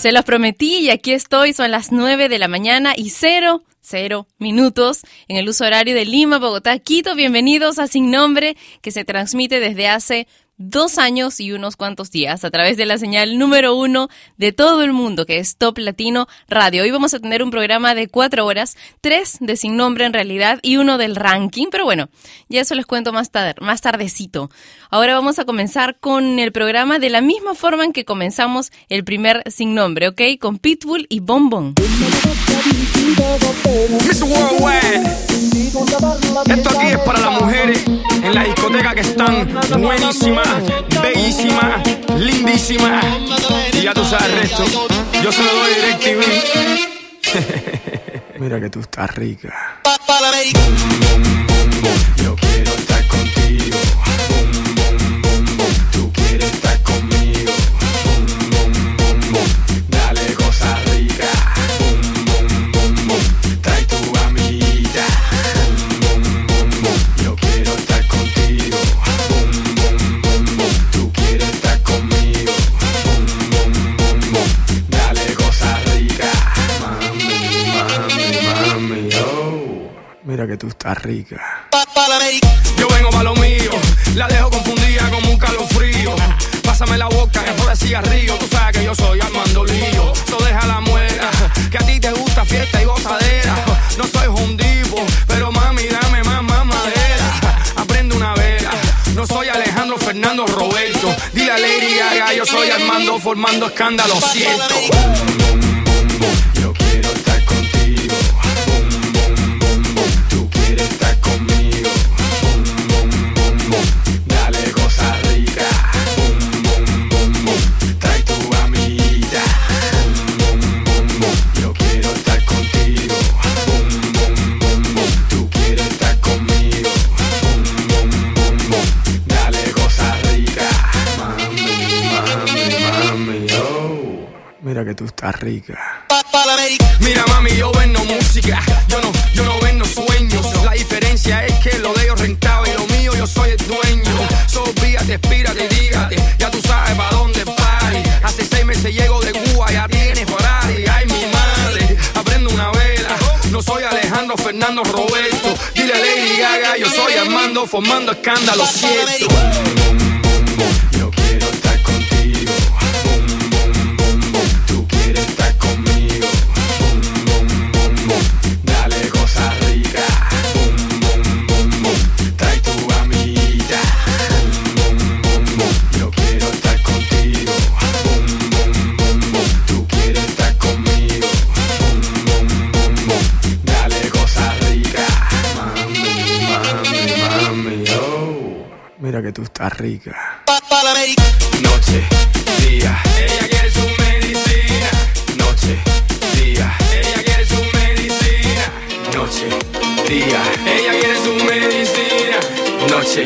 Se los prometí y aquí estoy, son las 9 de la mañana y cero, cero minutos en el uso horario de Lima, Bogotá, Quito. Bienvenidos a Sin Nombre, que se transmite desde hace dos años y unos cuantos días a través de la señal número uno de todo el mundo, que es Top Latino Radio. Hoy vamos a tener un programa de cuatro horas, tres de sin nombre en realidad y uno del ranking, pero bueno, ya eso les cuento más, tarde, más tardecito. Ahora vamos a comenzar con el programa de la misma forma en que comenzamos el primer sin nombre, ¿ok? Con Pitbull y Bonbon. Miss Worldwide. Esto aquí es para las mujeres en la discoteca que están buenísimas, bellísimas, lindísimas. Y ya tú sabes el resto. Yo se lo doy DirecTV. Mira que tú estás rica. Yo quiero estar contigo. Que tú estás rica. Yo vengo pa' lo mío, la dejo confundida como un calofrío. Pásame la boca, que de cigarrillo. Tú sabes que yo soy Armando Lío. So deja la muera, que a ti te gusta fiesta y gozadera. No soy hundivo, pero mami, dame más, más madera. Aprende una vela. No soy Alejandro Fernando Roberto. Dile a Lady Gaga, yo soy Armando formando escándalo. Siento. Mira que tú estás rica. Mira mami, yo vendo música, yo no, yo no vendo sueños. La diferencia es que lo de ellos rentaba y lo mío yo soy el dueño. So víate, espírate, dígate, ya tú sabes pa' dónde party. Hace seis meses llego de Cuba, ya tienes Ferrari. Ay mi madre, aprendo una vela. No soy Alejandro Fernando Roberto. Dile Lady Gaga, yo soy Armando formando escándalo. Siento. Mira que tú estás rica. Noche, día. Ella quiere su medicina. Noche, día. Ella quiere su medicina. Noche, día. Ella quiere su medicina. Noche,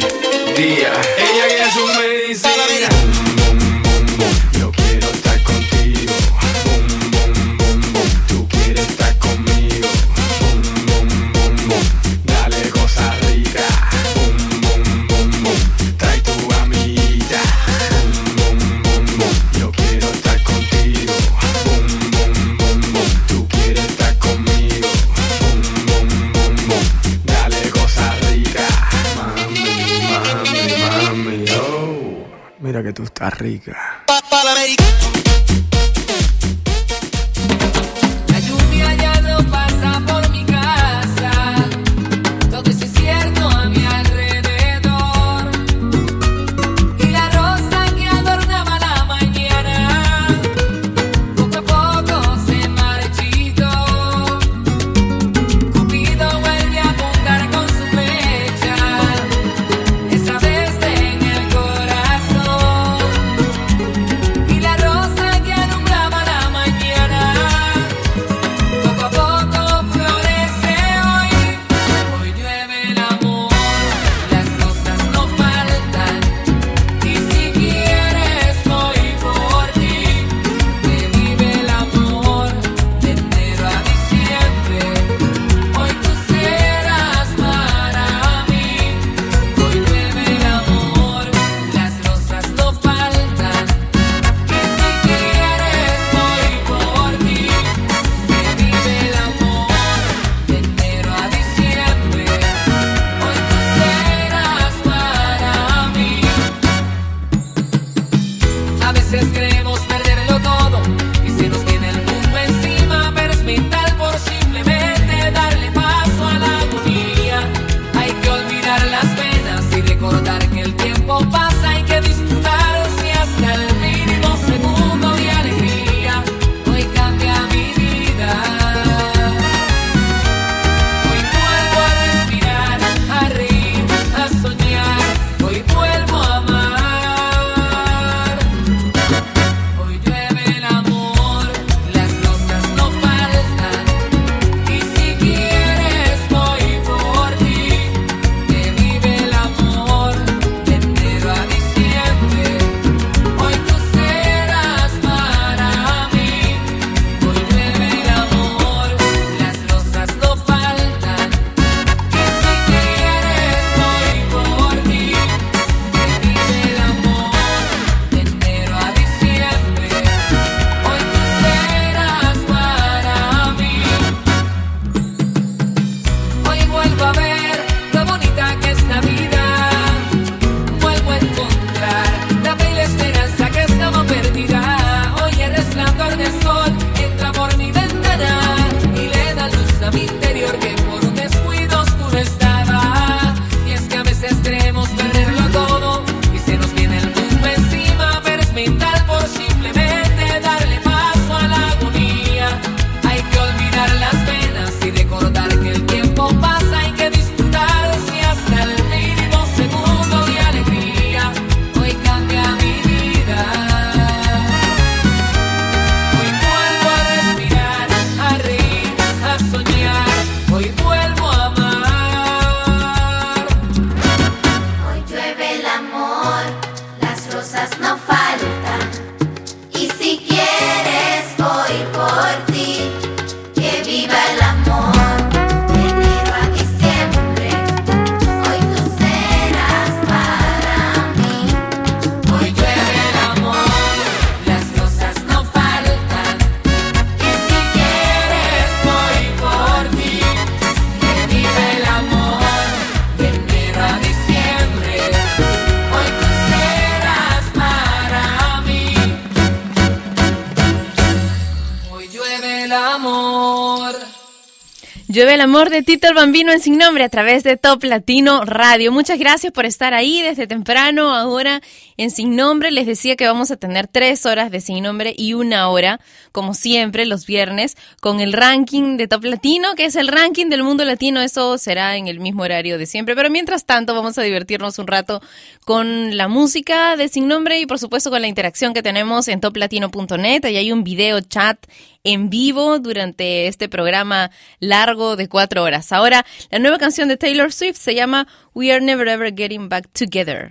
día. Ella quiere su medicina. Que tú estás rica. Tito el Bambino en Sin Nombre a través de Top Latino Radio. Muchas gracias por estar ahí desde temprano. Ahora en Sin Nombre les decía que vamos a tener tres horas de Sin Nombre y una hora, como siempre, los viernes, con el ranking de Top Latino, que es el ranking del mundo latino. Eso será en el mismo horario de siempre. Pero mientras tanto, vamos a divertirnos un rato con la música de Sin Nombre y, por supuesto, con la interacción que tenemos en toplatino.net. Ahí hay un video chat en vivo durante este programa largo de cuatro horas. Ahora, la nueva canción de Taylor Swift se llama We Are Never Ever Getting Back Together.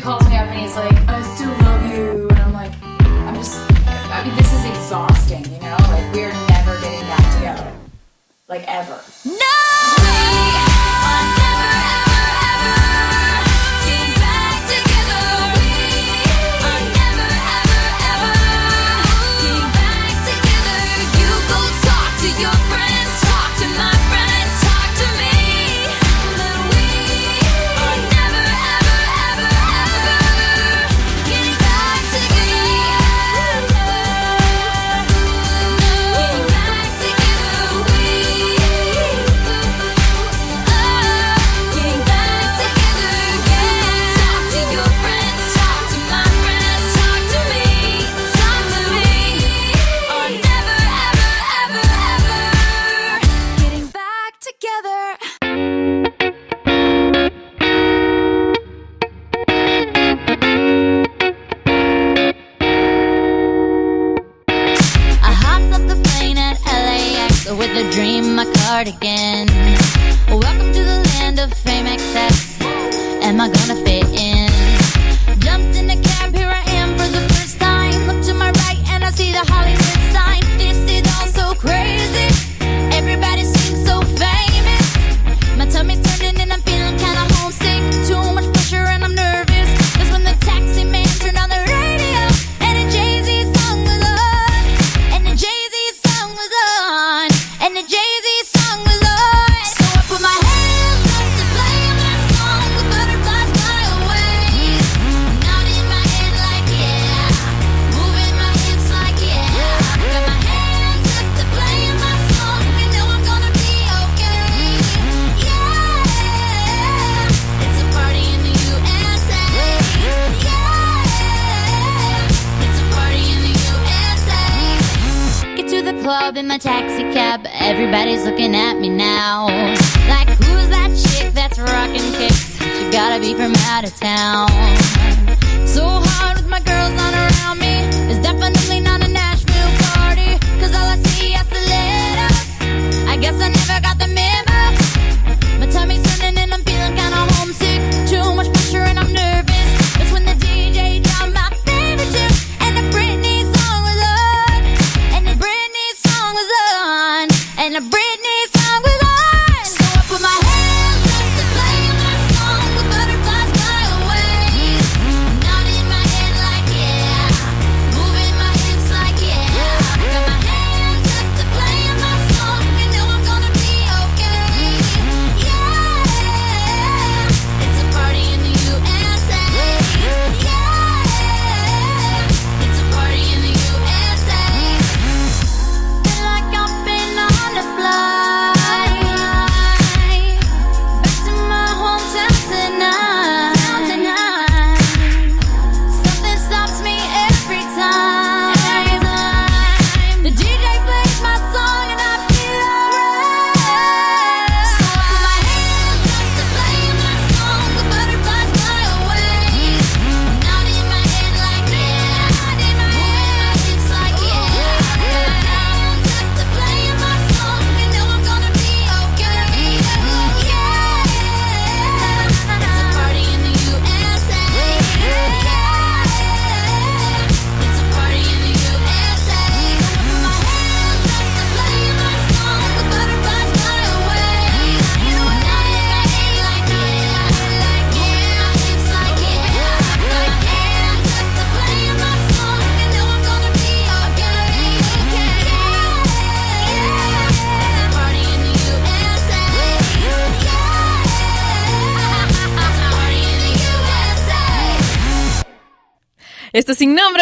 he calls me up and he's like, I still love you. And I'm like, I'm just, I mean, this is exhausting, you know? Like, we're never getting back together. Like, ever.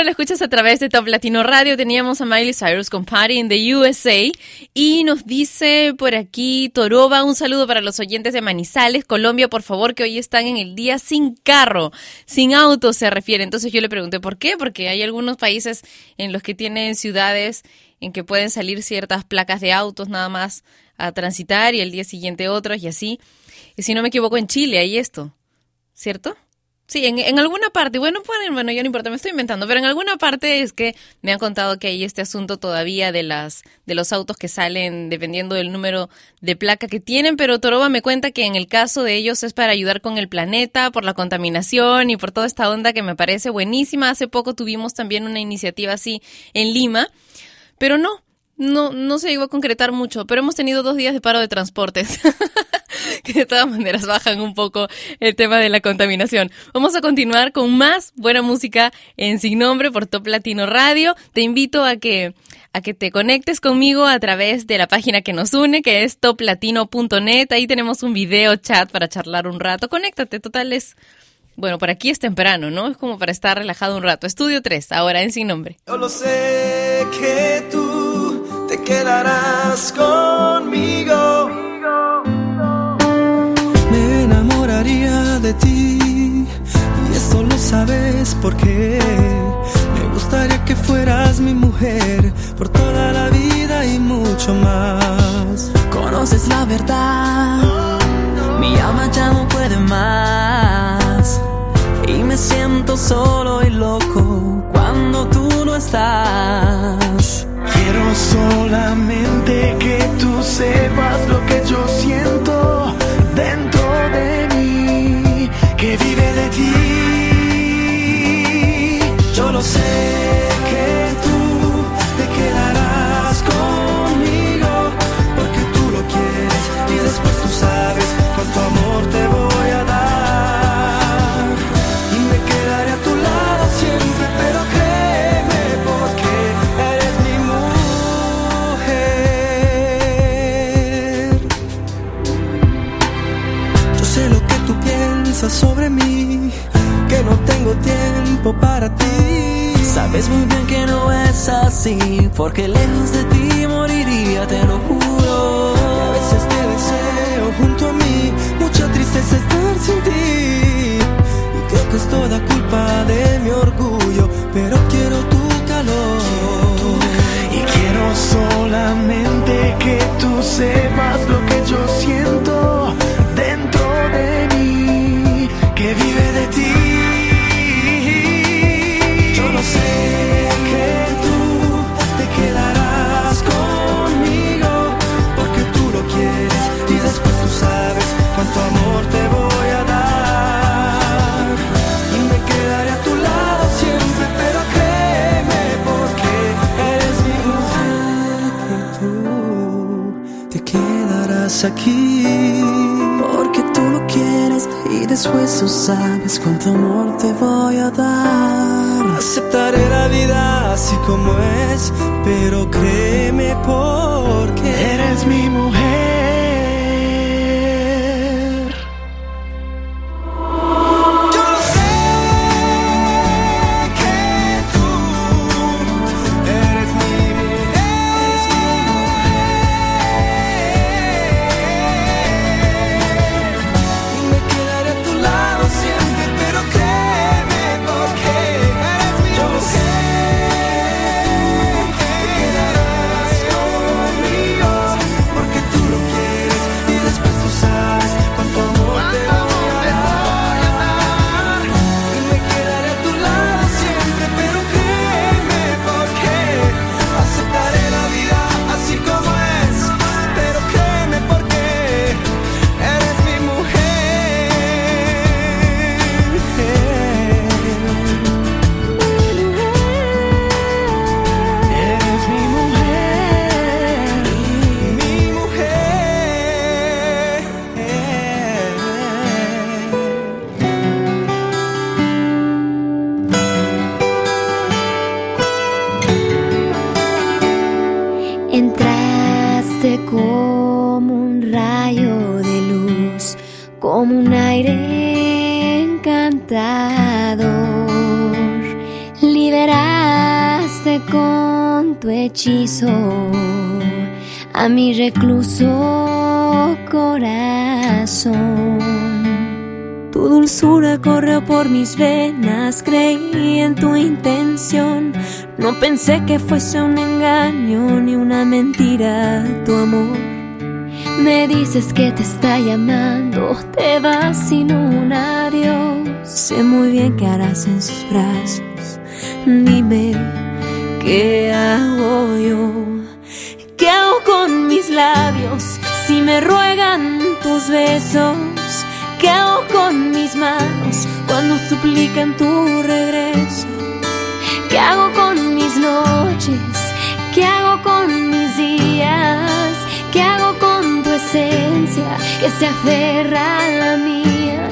Escuchas a través de Top Latino Radio. Teníamos a Miley Cyrus con Party in the USA. Y nos dice por aquí Toroba, un saludo para los oyentes de Manizales, Colombia, por favor, que hoy están en el día sin carro, sin auto se refiere. Entonces yo le pregunté por qué, porque hay algunos países en los que tienen ciudades en que pueden salir ciertas placas de autos nada más a transitar y el día siguiente otros y así. Y si no me equivoco, en Chile hay esto, ¿cierto? Sí, en, en alguna parte, bueno, pueden, bueno, ya no importa, me estoy inventando, pero en alguna parte es que me han contado que hay este asunto todavía de las de los autos que salen dependiendo del número de placa que tienen, pero Toroba me cuenta que en el caso de ellos es para ayudar con el planeta, por la contaminación y por toda esta onda que me parece buenísima. Hace poco tuvimos también una iniciativa así en Lima, pero no, no, no se llegó a concretar mucho, pero hemos tenido dos días de paro de transportes, que de todas maneras bajan un poco el tema de la contaminación. Vamos a continuar con más buena música en Sin Nombre por Top Latino Radio. Te invito a que a que te conectes conmigo a través de la página que nos une, que es toplatino.net. Ahí tenemos un video chat para charlar un rato. Conéctate, total es... Bueno, por aquí es temprano, ¿no? Es como para estar relajado un rato. Estudio 3, ahora en Sin Nombre. Yo lo sé que tú te quedarás conmigo. Sabes porque me gustaría que fueras mi mujer por toda la vida y mucho más. Conoces la verdad, mi alma ya no puede más. Y me siento solo y loco cuando tú no estás. Quiero solamente que tú sepas lo que yo siento dentro de mí, que vive de ti. Yo lo sé que tú te quedarás conmigo porque tú lo quieres y después tú sabes cuánto amor te voy a dar. Y me quedaré a tu lado siempre, pero créeme porque eres mi mujer. Yo sé lo que tú piensas sobre mí, que no tengo tiempo para ti. Sabes muy bien que no es así, porque lejos de ti moriría, te lo juro. Y a veces te deseo junto a mí, mucha tristeza estar sin ti. Y creo que es toda culpa de mi orgullo, pero quiero tu calor. Y quiero solamente tú sepas lo que yo siento dentro de mí, que vive de ti. Aquí. Porque tú lo quieres y después tú sabes cuánto amor te voy a dar. Aceptaré la vida así como es, pero créeme porque eres mi mujer. Mis venas, creí en tu intención. No pensé que fuese un engaño ni una mentira tu amor. Me dices que te está llamando, te vas sin un adiós. Sé muy bien qué harás en sus brazos. Dime, ¿qué hago yo? ¿Qué hago con mis labios si me ruegan tus besos? Suplican tu regreso? ¿Qué hago con mis noches? ¿Qué hago con mis días? ¿Qué hago con tu esencia que se aferra a la mía?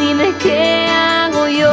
Dime qué hago yo.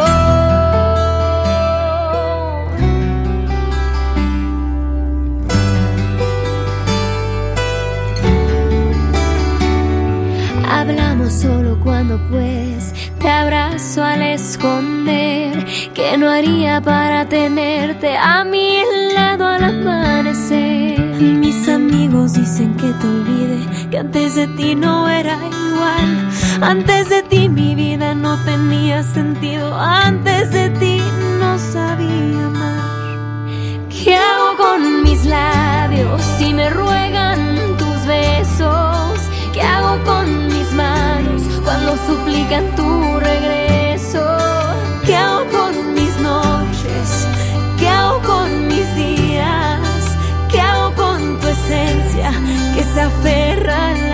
Hablamos solo cuando pues te abrazo al esconder que no haría para tenerte a mi lado al amanecer. Mis amigos dicen que te olvide, que antes de ti no era igual. Antes de ti mi vida no tenía sentido, antes de ti no sabía amar. ¿Qué hago con mis labios si me ruegan tus besos? ¿Qué hago con mis manos cuando suplican tu regreso? ¿Qué hago con mis noches? ¿Qué hago con mis días? ¿Qué hago con tu esencia que se aferra a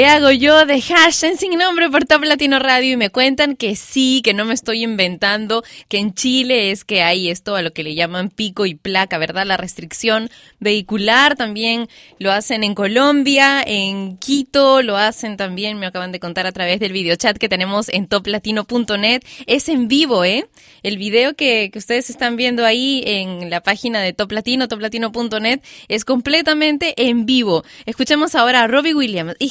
¿Qué hago yo de hash sin nombre por Top Latino Radio? Y me cuentan que sí, que no me estoy inventando, que en Chile es que hay esto a lo que le llaman pico y placa, ¿verdad? La restricción vehicular también lo hacen en Colombia, en Quito lo hacen también, me acaban de contar a través del videochat que tenemos en toplatino.net. Es en vivo, ¿eh? El video que, ustedes están viendo ahí en la página de Top Latino, toplatino.net, es completamente en vivo. Escuchemos ahora a Robbie Williams. y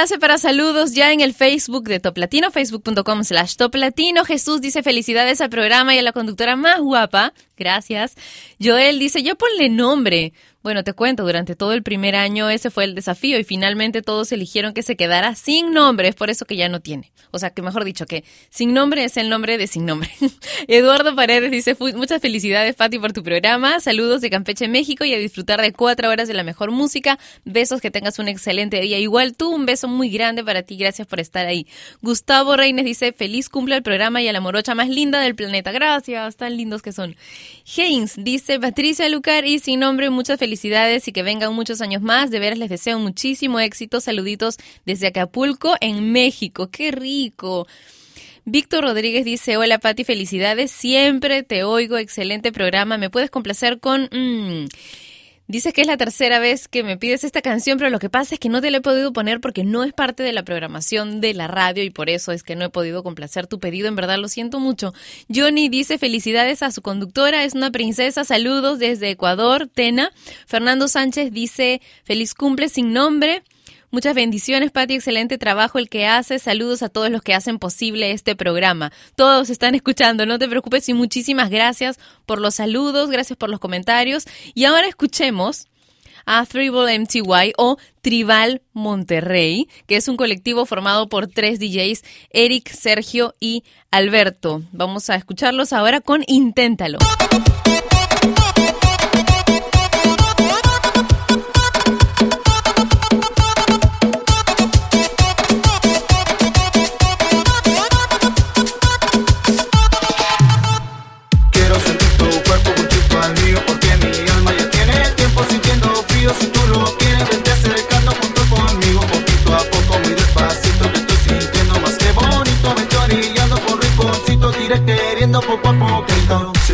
enlace para saludos ya en el Facebook de Top Latino, facebook.com slash Top Latino. Jesús dice felicidades al programa y a la conductora más guapa. Gracias. Joel dice, yo ponle nombre. Bueno, te cuento, durante todo el primer año ese fue el desafío y finalmente todos eligieron que se quedara sin nombre, es por eso que ya no tiene. O sea, que mejor dicho, que sin nombre es el nombre de sin nombre. Eduardo Paredes dice, "Fu- muchas felicidades Fati por tu programa, saludos de Campeche, México y a disfrutar de cuatro horas de la mejor música. Besos, que tengas un excelente día. Igual tú, un beso muy grande para ti, gracias por estar ahí. Gustavo Reines dice, feliz cumple al programa y a la morocha más linda del planeta. Gracias, tan lindos que son. Haynes dice, Patricia Lucar y sin nombre, muchas felicidades y que vengan muchos años más. De veras les deseo muchísimo éxito. Saluditos desde Acapulco, en México. ¡Qué rico! Víctor Rodríguez dice, hola Pati, felicidades, siempre te oigo, excelente programa, ¿me puedes complacer con... mm, Dices que es la tercera vez que me pides esta canción, pero lo que pasa es que no te la he podido poner porque no es parte de la programación de la radio y por eso es que no he podido complacer tu pedido. En verdad lo siento mucho. Johnny dice felicidades a su conductora, es una princesa. Saludos desde Ecuador, Tena. Fernando Sánchez dice feliz cumple sin nombre. Muchas bendiciones, Pati. Excelente trabajo el que haces. Saludos a todos los que hacen posible este programa. Todos están escuchando, no te preocupes y muchísimas gracias por los saludos, gracias por los comentarios. Y ahora escuchemos a Tribal MTY o Tribal Monterrey, que es un colectivo formado por tres DJs, Eric, Sergio y Alberto. Vamos a escucharlos ahora con Inténtalo.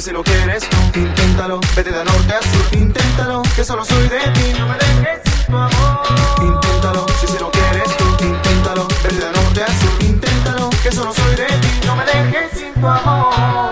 Si lo quieres tú, inténtalo Vete de norte a sur, inténtalo Que solo soy de ti, no me dejes sin tu amor. Inténtalo, si si lo quieres tú, inténtalo Vete de norte a sur, inténtalo Que solo soy de ti, no me dejes sin tu amor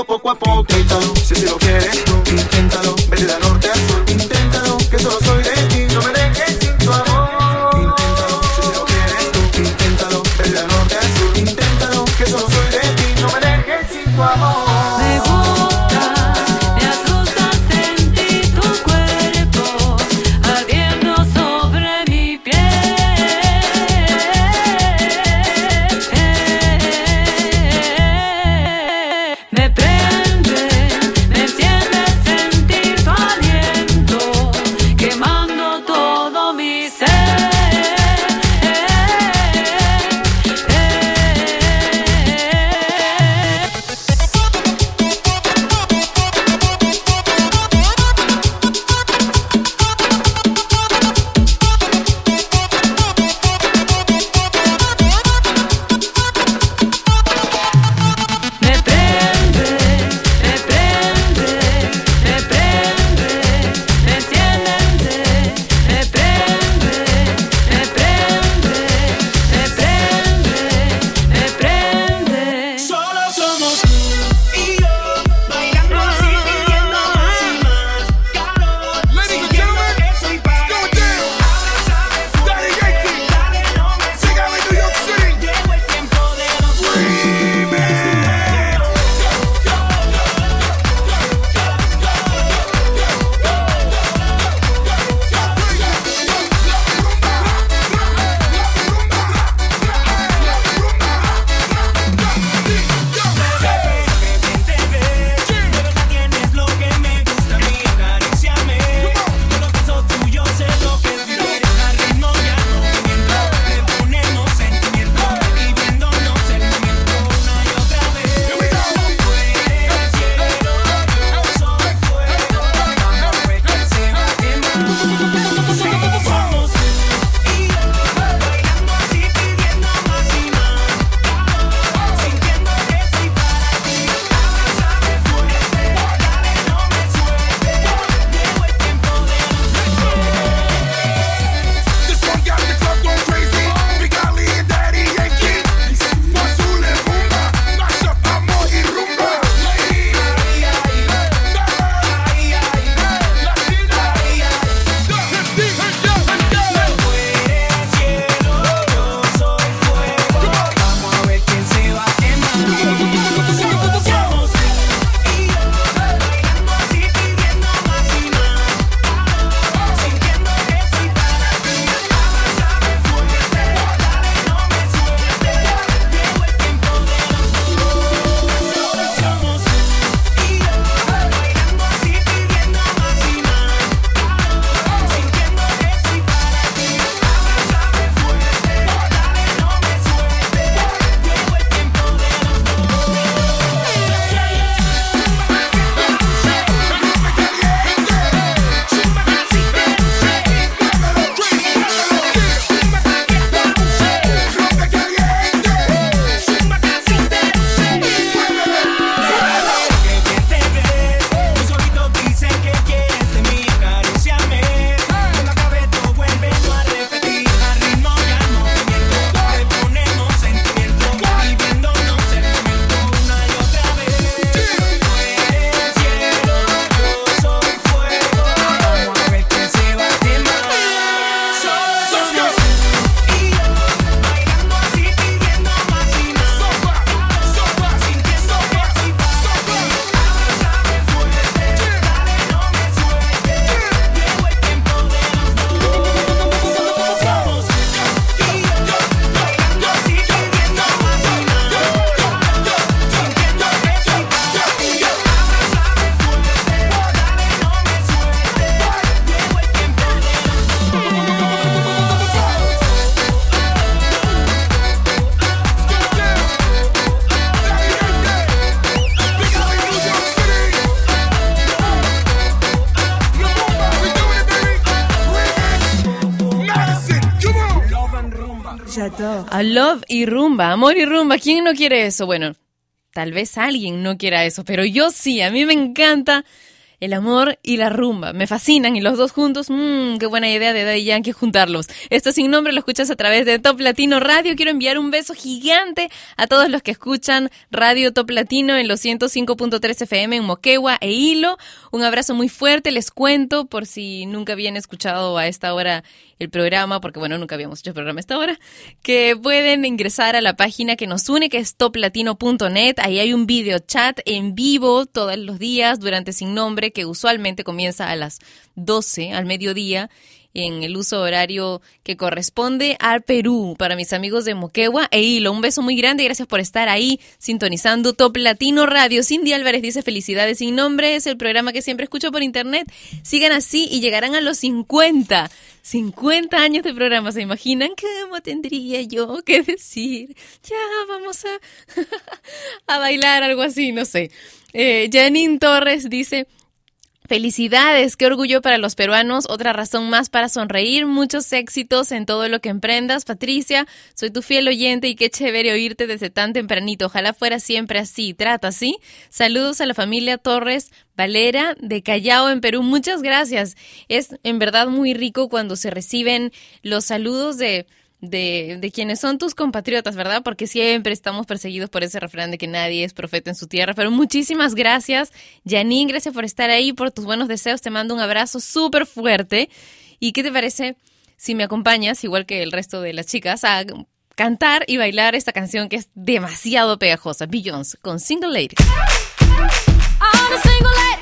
poco a poquito. Si si lo quieres amor y rumba. ¿Quién no quiere eso? Bueno, tal vez alguien no quiera eso, pero yo sí. A mí me encanta el amor y la rumba. Me fascinan y los dos juntos, mmm, qué buena idea de Daddy Yankee juntarlos. Esto sin nombre lo escuchas a través de Top Latino Radio. Quiero enviar un beso gigante a todos los que escuchan Radio Top Latino en los 105.3 FM en Moquegua e Hilo. Un abrazo muy fuerte, les cuento por si nunca habían escuchado a esta hora el programa, porque bueno, nunca habíamos hecho programa a esta hora, que pueden ingresar a la página que nos une, que es toplatino.net. Ahí hay un video chat en vivo todos los días durante Sin Nombre, que usualmente comienza a las 12 al mediodía en el uso horario que corresponde al Perú para mis amigos de Moquegua e Hilo. Un beso muy grande y gracias por estar ahí sintonizando Top Latino Radio. Cindy Álvarez dice felicidades sin nombre, es el programa que siempre escucho por internet. Sigan así y llegarán a los 50. 50 años de programa, ¿se imaginan cómo tendría yo que decir? Ya vamos a, a bailar algo así, no sé. Eh, Janine Torres dice, Felicidades, qué orgullo para los peruanos, otra razón más para sonreír, muchos éxitos en todo lo que emprendas. Patricia, soy tu fiel oyente y qué chévere oírte desde tan tempranito. Ojalá fuera siempre así, trata así. Saludos a la familia Torres Valera de Callao en Perú, muchas gracias. Es en verdad muy rico cuando se reciben los saludos de de, de quienes son tus compatriotas, ¿verdad? Porque siempre estamos perseguidos por ese refrán de que nadie es profeta en su tierra. Pero muchísimas gracias, Janine, gracias por estar ahí, por tus buenos deseos. Te mando un abrazo súper fuerte. ¿Y qué te parece si me acompañas, igual que el resto de las chicas, a cantar y bailar esta canción que es demasiado pegajosa, Beyoncé, con Single Ladies? All the single ladies,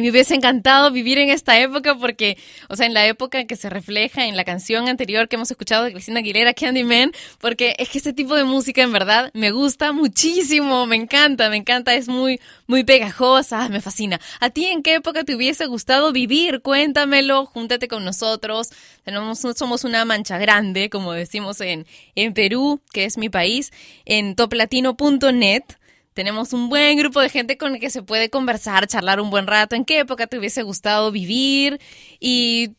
Me hubiese encantado vivir en esta época porque, o sea, en la época que se refleja en la canción anterior que hemos escuchado de Cristina Aguilera, Candyman, porque es que este tipo de música en verdad me gusta muchísimo, me encanta, me encanta, es muy, muy pegajosa, me fascina. ¿A ti en qué época te hubiese gustado vivir? Cuéntamelo, júntate con nosotros. Tenemos, somos una mancha grande, como decimos en, en Perú, que es mi país, en toplatino.net. Tenemos un buen grupo de gente con el que se puede conversar, charlar un buen rato. ¿En qué época te hubiese gustado vivir? Y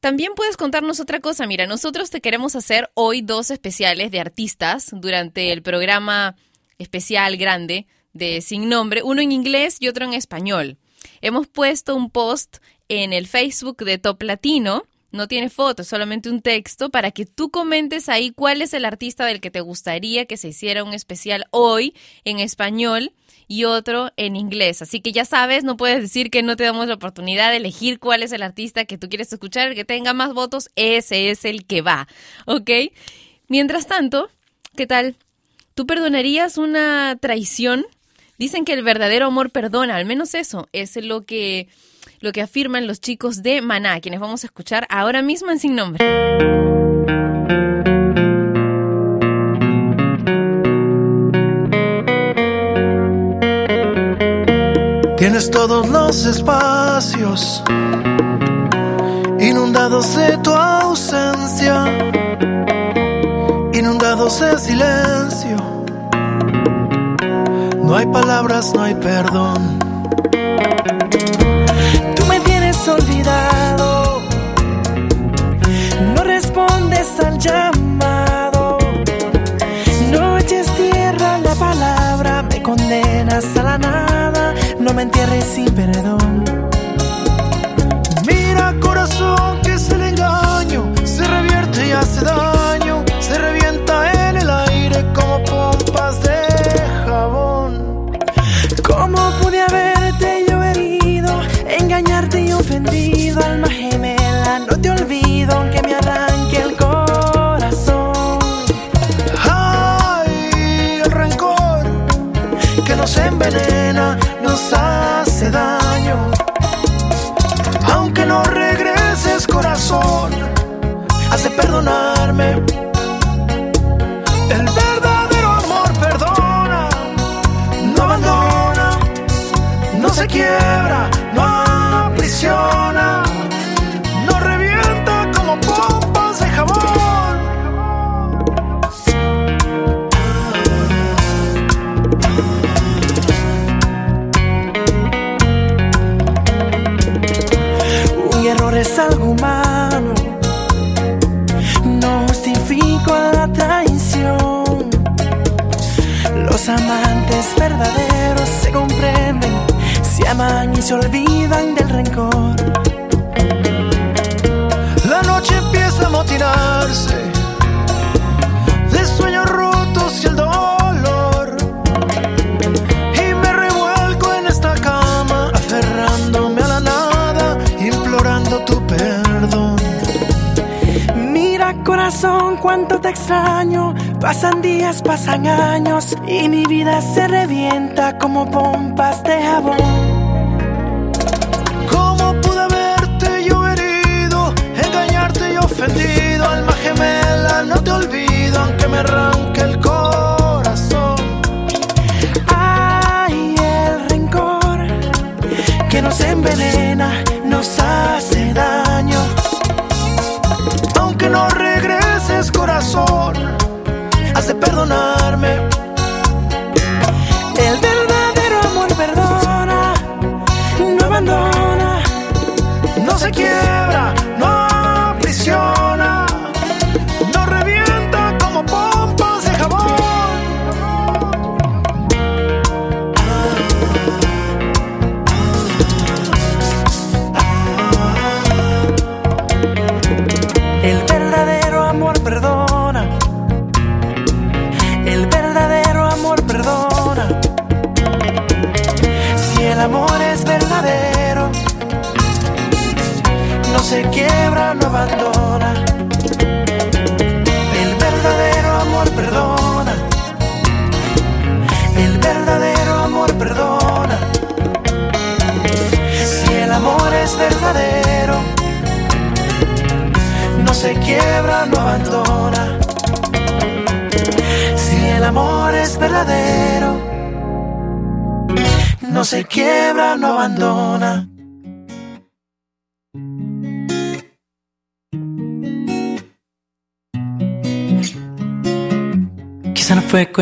también puedes contarnos otra cosa. Mira, nosotros te queremos hacer hoy dos especiales de artistas durante el programa especial grande de Sin Nombre, uno en inglés y otro en español. Hemos puesto un post en el Facebook de Top Latino. No tiene fotos, solamente un texto para que tú comentes ahí cuál es el artista del que te gustaría que se hiciera un especial hoy en español y otro en inglés. Así que ya sabes, no puedes decir que no te damos la oportunidad de elegir cuál es el artista que tú quieres escuchar, el que tenga más votos, ese es el que va, ¿ok? Mientras tanto, ¿qué tal? ¿Tú perdonarías una traición? Dicen que el verdadero amor perdona, al menos eso es lo que, lo que afirman los chicos de Maná, quienes vamos a escuchar ahora mismo en Sin Nombre. Tienes todos los espacios inundados de tu ausencia, inundados de silencio. No hay palabras, no hay perdón. Respondes al llamado, no eches tierra la palabra, me condenas a la nada, no me entierres sin perdón. Mira corazón que es el engaño, se revierte y hace daño, se revienta en el aire como pompas de jabón. ¿Cómo pude haberte yo herido, engañarte y ofendido, alma envenena, nos hace daño. Aunque no regreses corazón, has de perdonarme. El verdadero amor perdona, no abandona, no se quiebra, no aprisiona, es algo humano, no justifico la traición. Los amantes verdaderos se comprenden, se aman y se olvidan del rencor. La noche empieza a motinarse cuánto te extraño. Pasan días, pasan años y mi vida se revienta como pompas de jabón.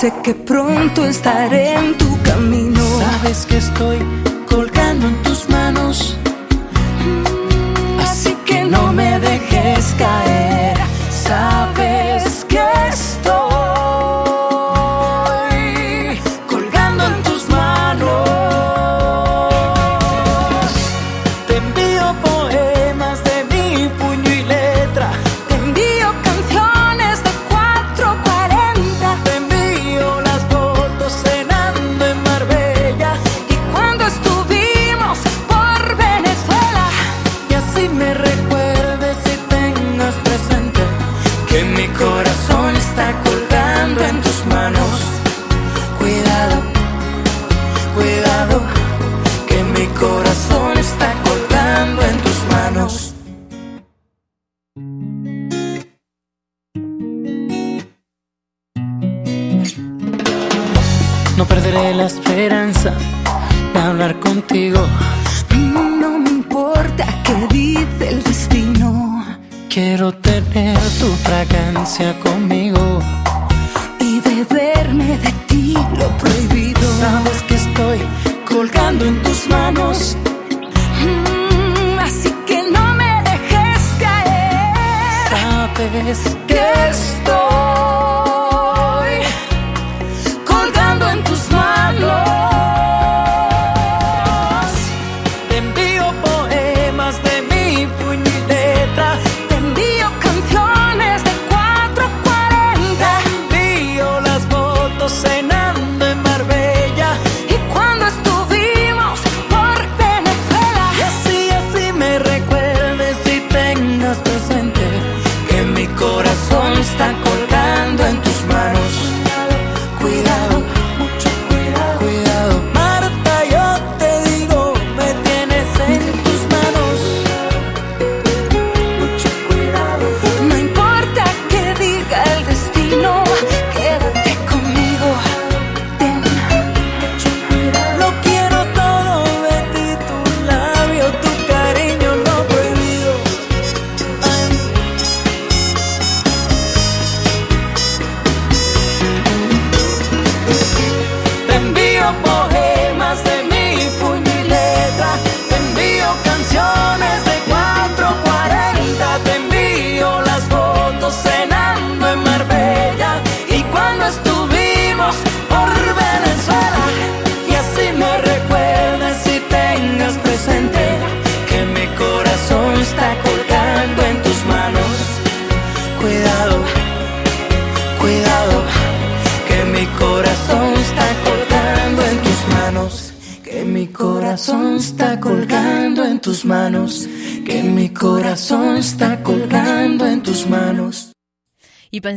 Sé que pronto estaré en tu camino. Sabes que estoy colgando en tus manos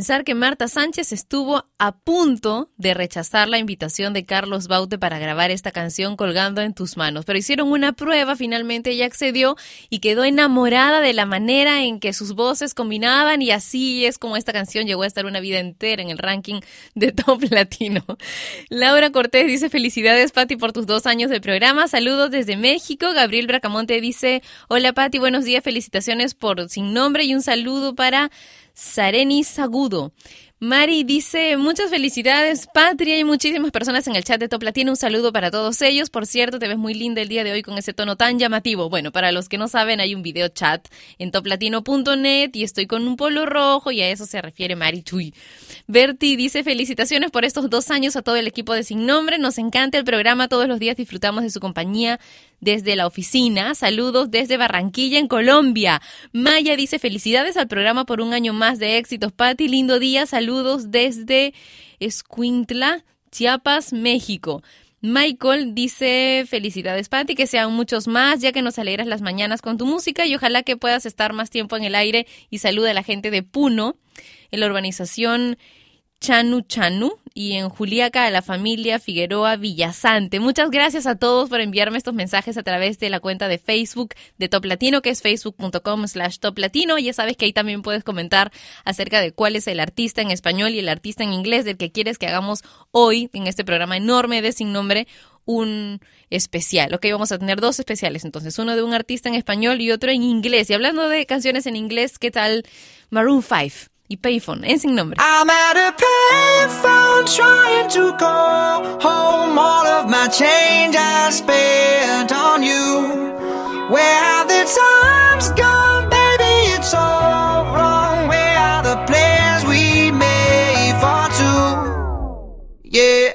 que Marta Sánchez estuvo a punto de rechazar la invitación de Carlos Baute para grabar esta canción colgando en tus manos. Pero hicieron una prueba, finalmente ella accedió y quedó enamorada de la manera en que sus voces combinaban y así es como esta canción llegó a estar una vida entera en el ranking de top latino. Laura Cortés dice felicidades Patti por tus dos años de programa. Saludos desde México. Gabriel Bracamonte dice hola Patti, buenos días, felicitaciones por sin nombre y un saludo para Sareni Sagudo. Mari dice, muchas felicidades, Patria, y muchísimas personas en el chat de Top Latino. Un saludo para todos ellos. Por cierto, te ves muy linda el día de hoy con ese tono tan llamativo. Bueno, para los que no saben, hay un video chat en toplatino.net y estoy con un polo rojo y a eso se refiere Mari Chuy. Berti dice, felicitaciones por estos dos años a todo el equipo de Sin Nombre. Nos encanta el programa, todos los días disfrutamos de su compañía desde la oficina. Saludos desde Barranquilla, en Colombia. Maya dice felicidades al programa por un año más de éxitos. Pati, lindo día. Saludos desde Escuintla, Chiapas, México. Michael dice felicidades Patti, que sean muchos más, ya que nos alegras las mañanas con tu música y ojalá que puedas estar más tiempo en el aire y saluda a la gente de Puno, en la urbanización Chanu Chanu y en Juliaca a la familia Figueroa Villasante. Muchas gracias a todos por enviarme estos mensajes a través de la cuenta de Facebook de Top Latino, que es facebook.com slash Top Latino. Ya sabes que ahí también puedes comentar acerca de cuál es el artista en español y el artista en inglés del que quieres que hagamos hoy en este programa enorme de Sin Nombre un especial. Ok, vamos a tener dos especiales entonces, uno de un artista en español y otro en inglés. Y hablando de canciones en inglés, ¿qué tal Maroon 5? Y Payphone en sin. I'm at a payphone trying to call home all of my change I spent on you. Where have the times gone, baby? It's all wrong. Where are the plans we made for two? Yeah,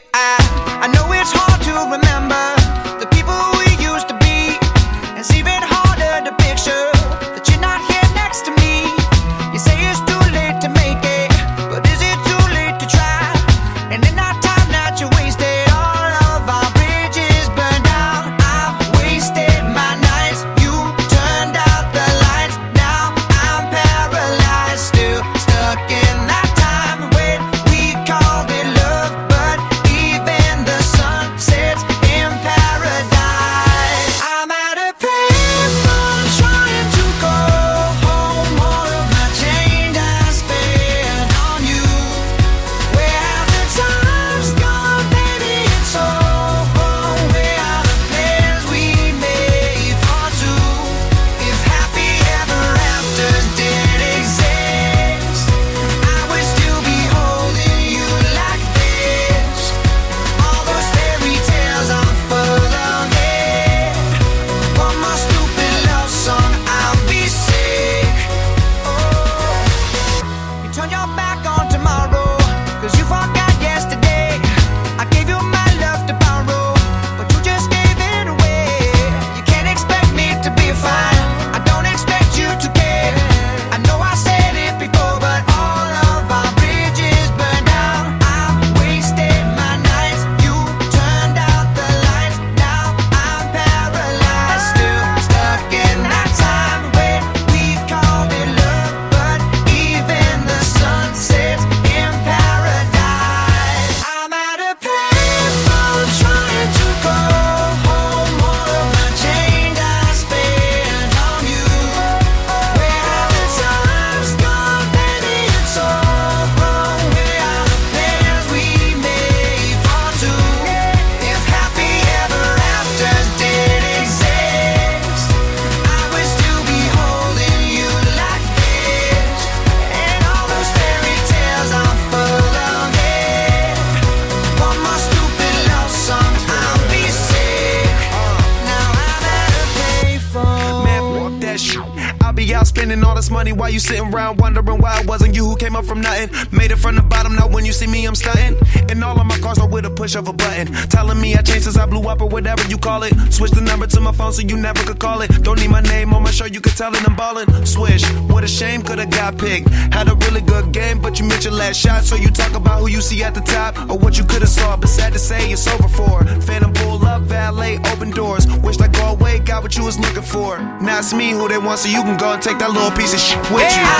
money, why you sitting around wondering why it wasn't you who came up from nothing? Made it from the bottom, now when you see me, I'm stunting. And all of my cars are with a push of a button. Telling me I changed since I blew up or whatever you call it. Switch the number to my phone so you never could call it. Don't need my name on my show, you could tell it I'm ballin'. Swish, what a shame, could've got picked. Had a really good game, but you missed your last shot. So you talk about who you see at the top or what you could've saw. But sad to say, it's over for. Phantom pull up, valet, open doors. Wish I go away, got what you was looking for. Now it's me who they want, so you can go and take that little piece of with hey, you.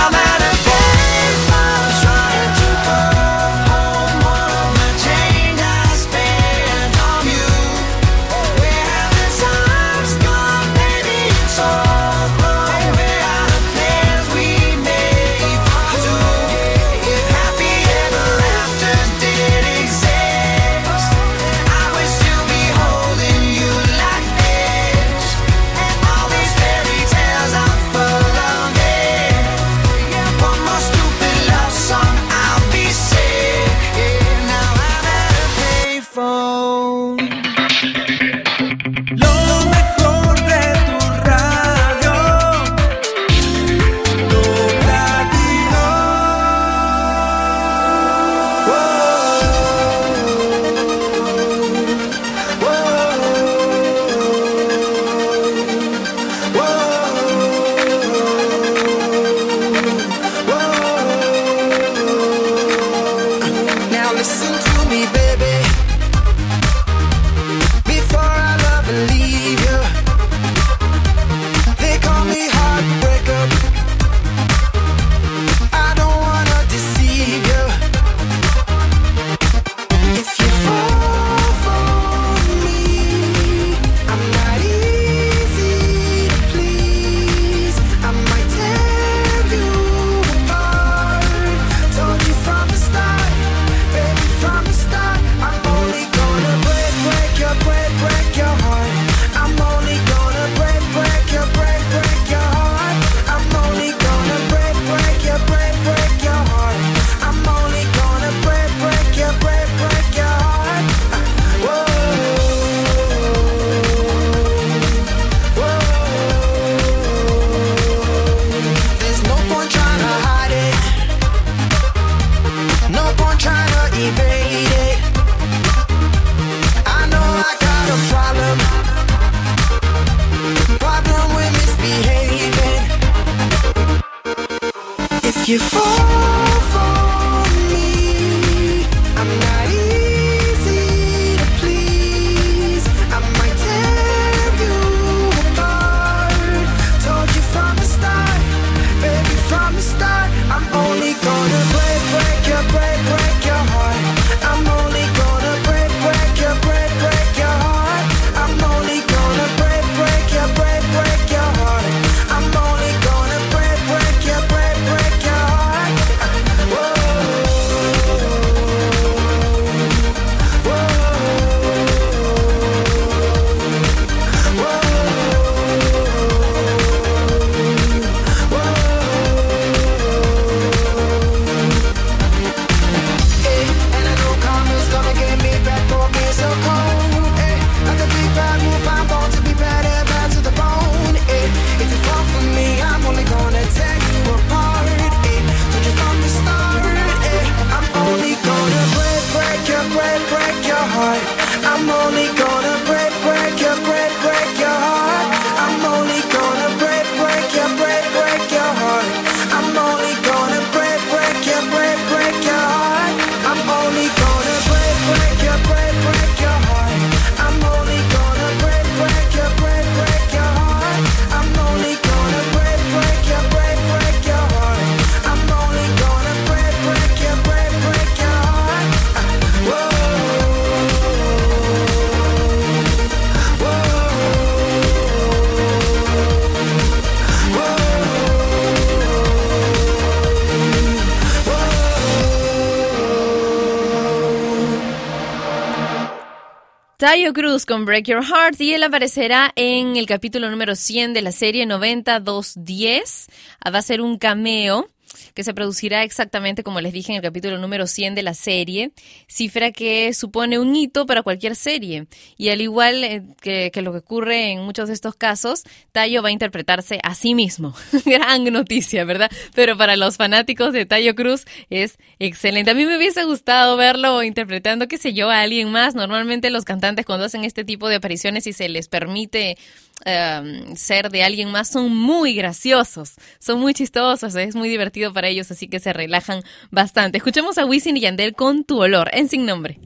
Cayo Cruz con Break Your Heart y él aparecerá en el capítulo número 100 de la serie 90-210. Ah, va a ser un cameo que se producirá exactamente como les dije en el capítulo número 100 de la serie, cifra que supone un hito para cualquier serie. Y al igual eh, que, que lo que ocurre en muchos de estos casos, Tayo va a interpretarse a sí mismo. Gran noticia, ¿verdad? Pero para los fanáticos de Tayo Cruz es excelente. A mí me hubiese gustado verlo interpretando, qué sé yo, a alguien más. Normalmente los cantantes cuando hacen este tipo de apariciones y se les permite Em, ser de alguien más son muy graciosos, son muy chistosos, es muy divertido para ellos, así que se relajan bastante. Escuchemos a Wisin y Yandel con Tu Olor, en Sin Nombre.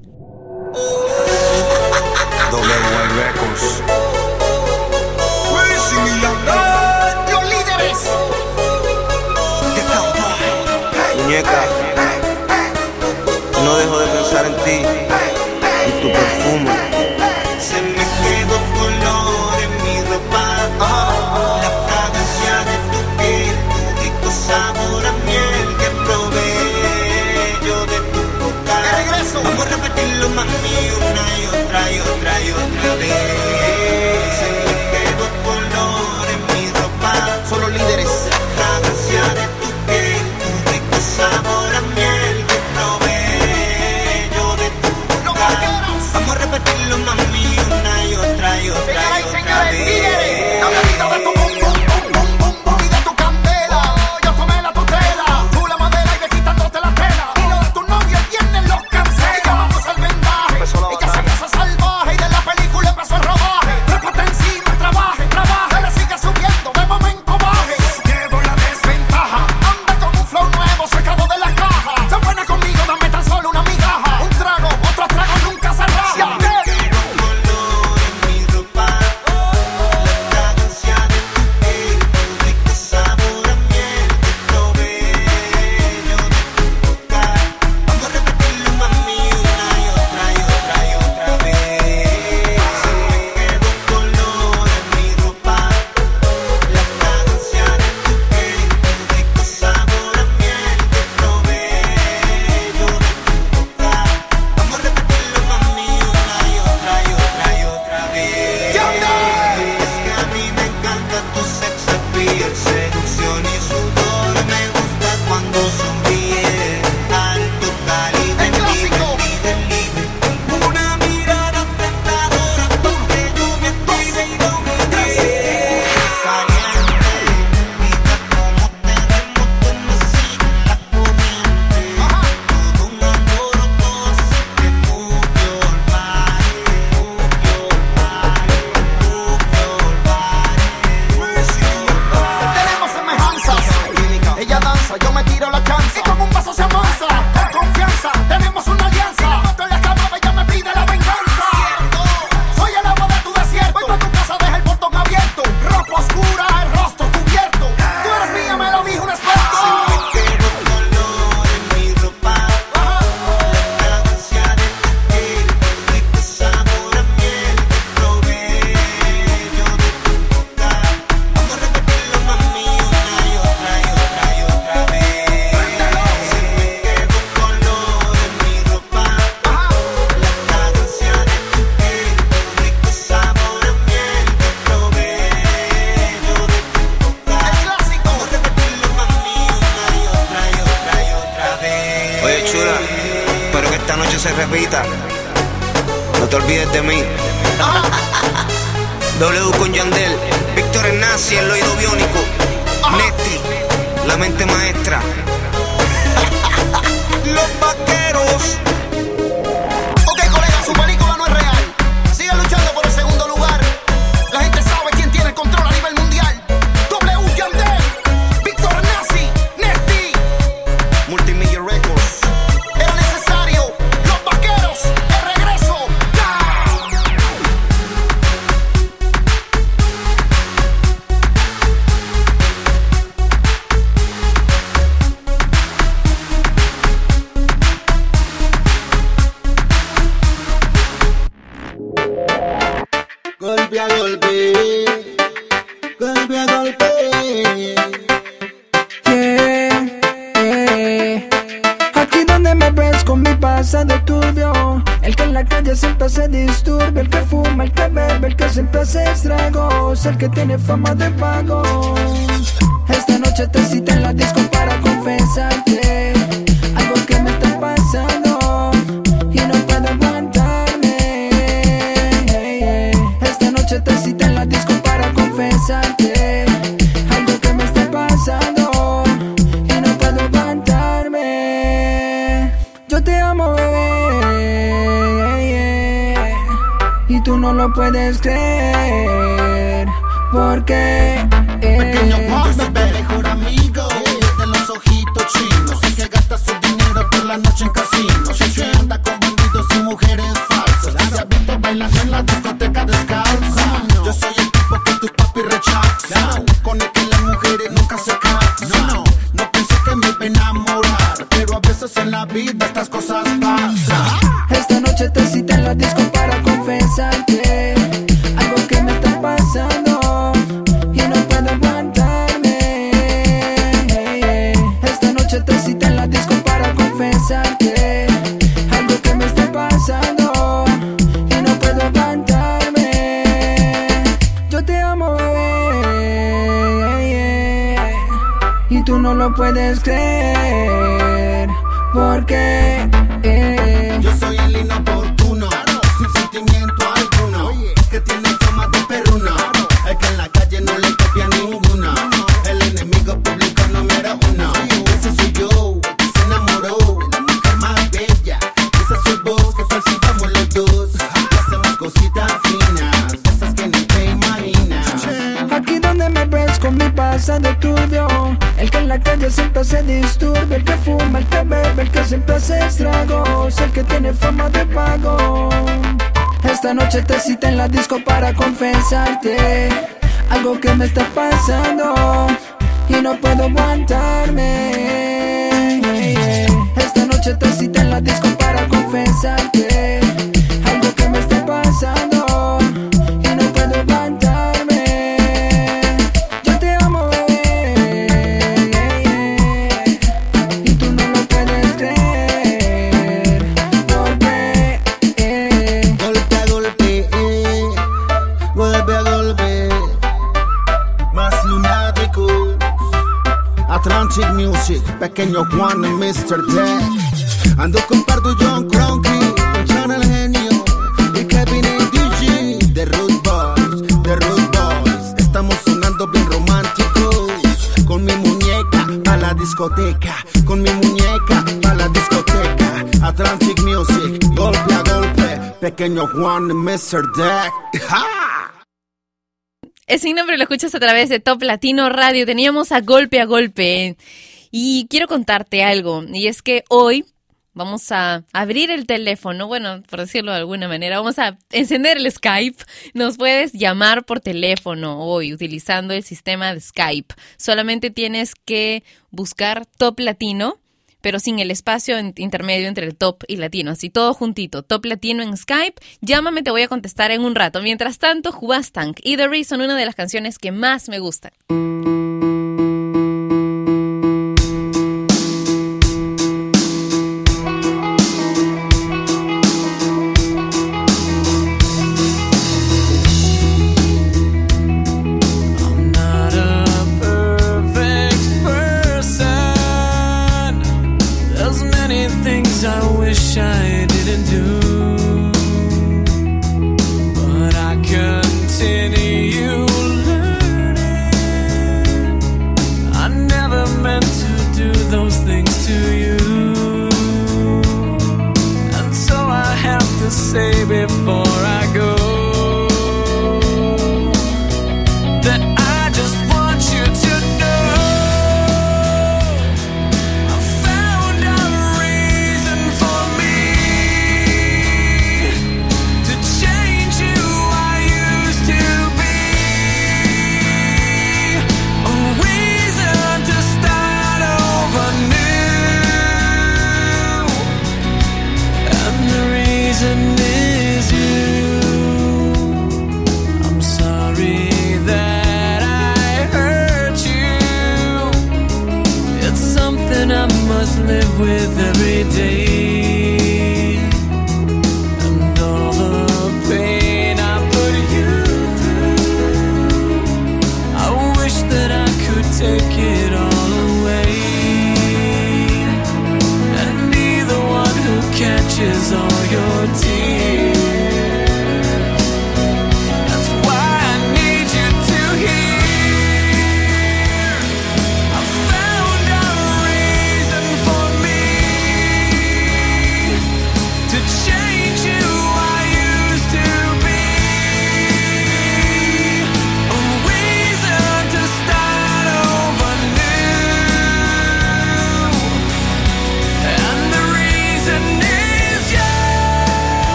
Muñeca, no dejo de pensar en ti y tu perfume. mami una y otra y otra y otra vez. Deck. ¡Ja! Sin nombre lo escuchas a través de Top Latino Radio. Teníamos a golpe a golpe. Y quiero contarte algo. Y es que hoy vamos a abrir el teléfono, bueno, por decirlo de alguna manera, vamos a encender el Skype. Nos puedes llamar por teléfono hoy utilizando el sistema de Skype. Solamente tienes que buscar Top Latino pero sin el espacio intermedio entre el top y latino. Así todo juntito, top latino en Skype. Llámame, te voy a contestar en un rato. Mientras tanto, Hubastank y The Reason, una de las canciones que más me gustan.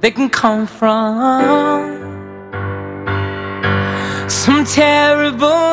That can come from some terrible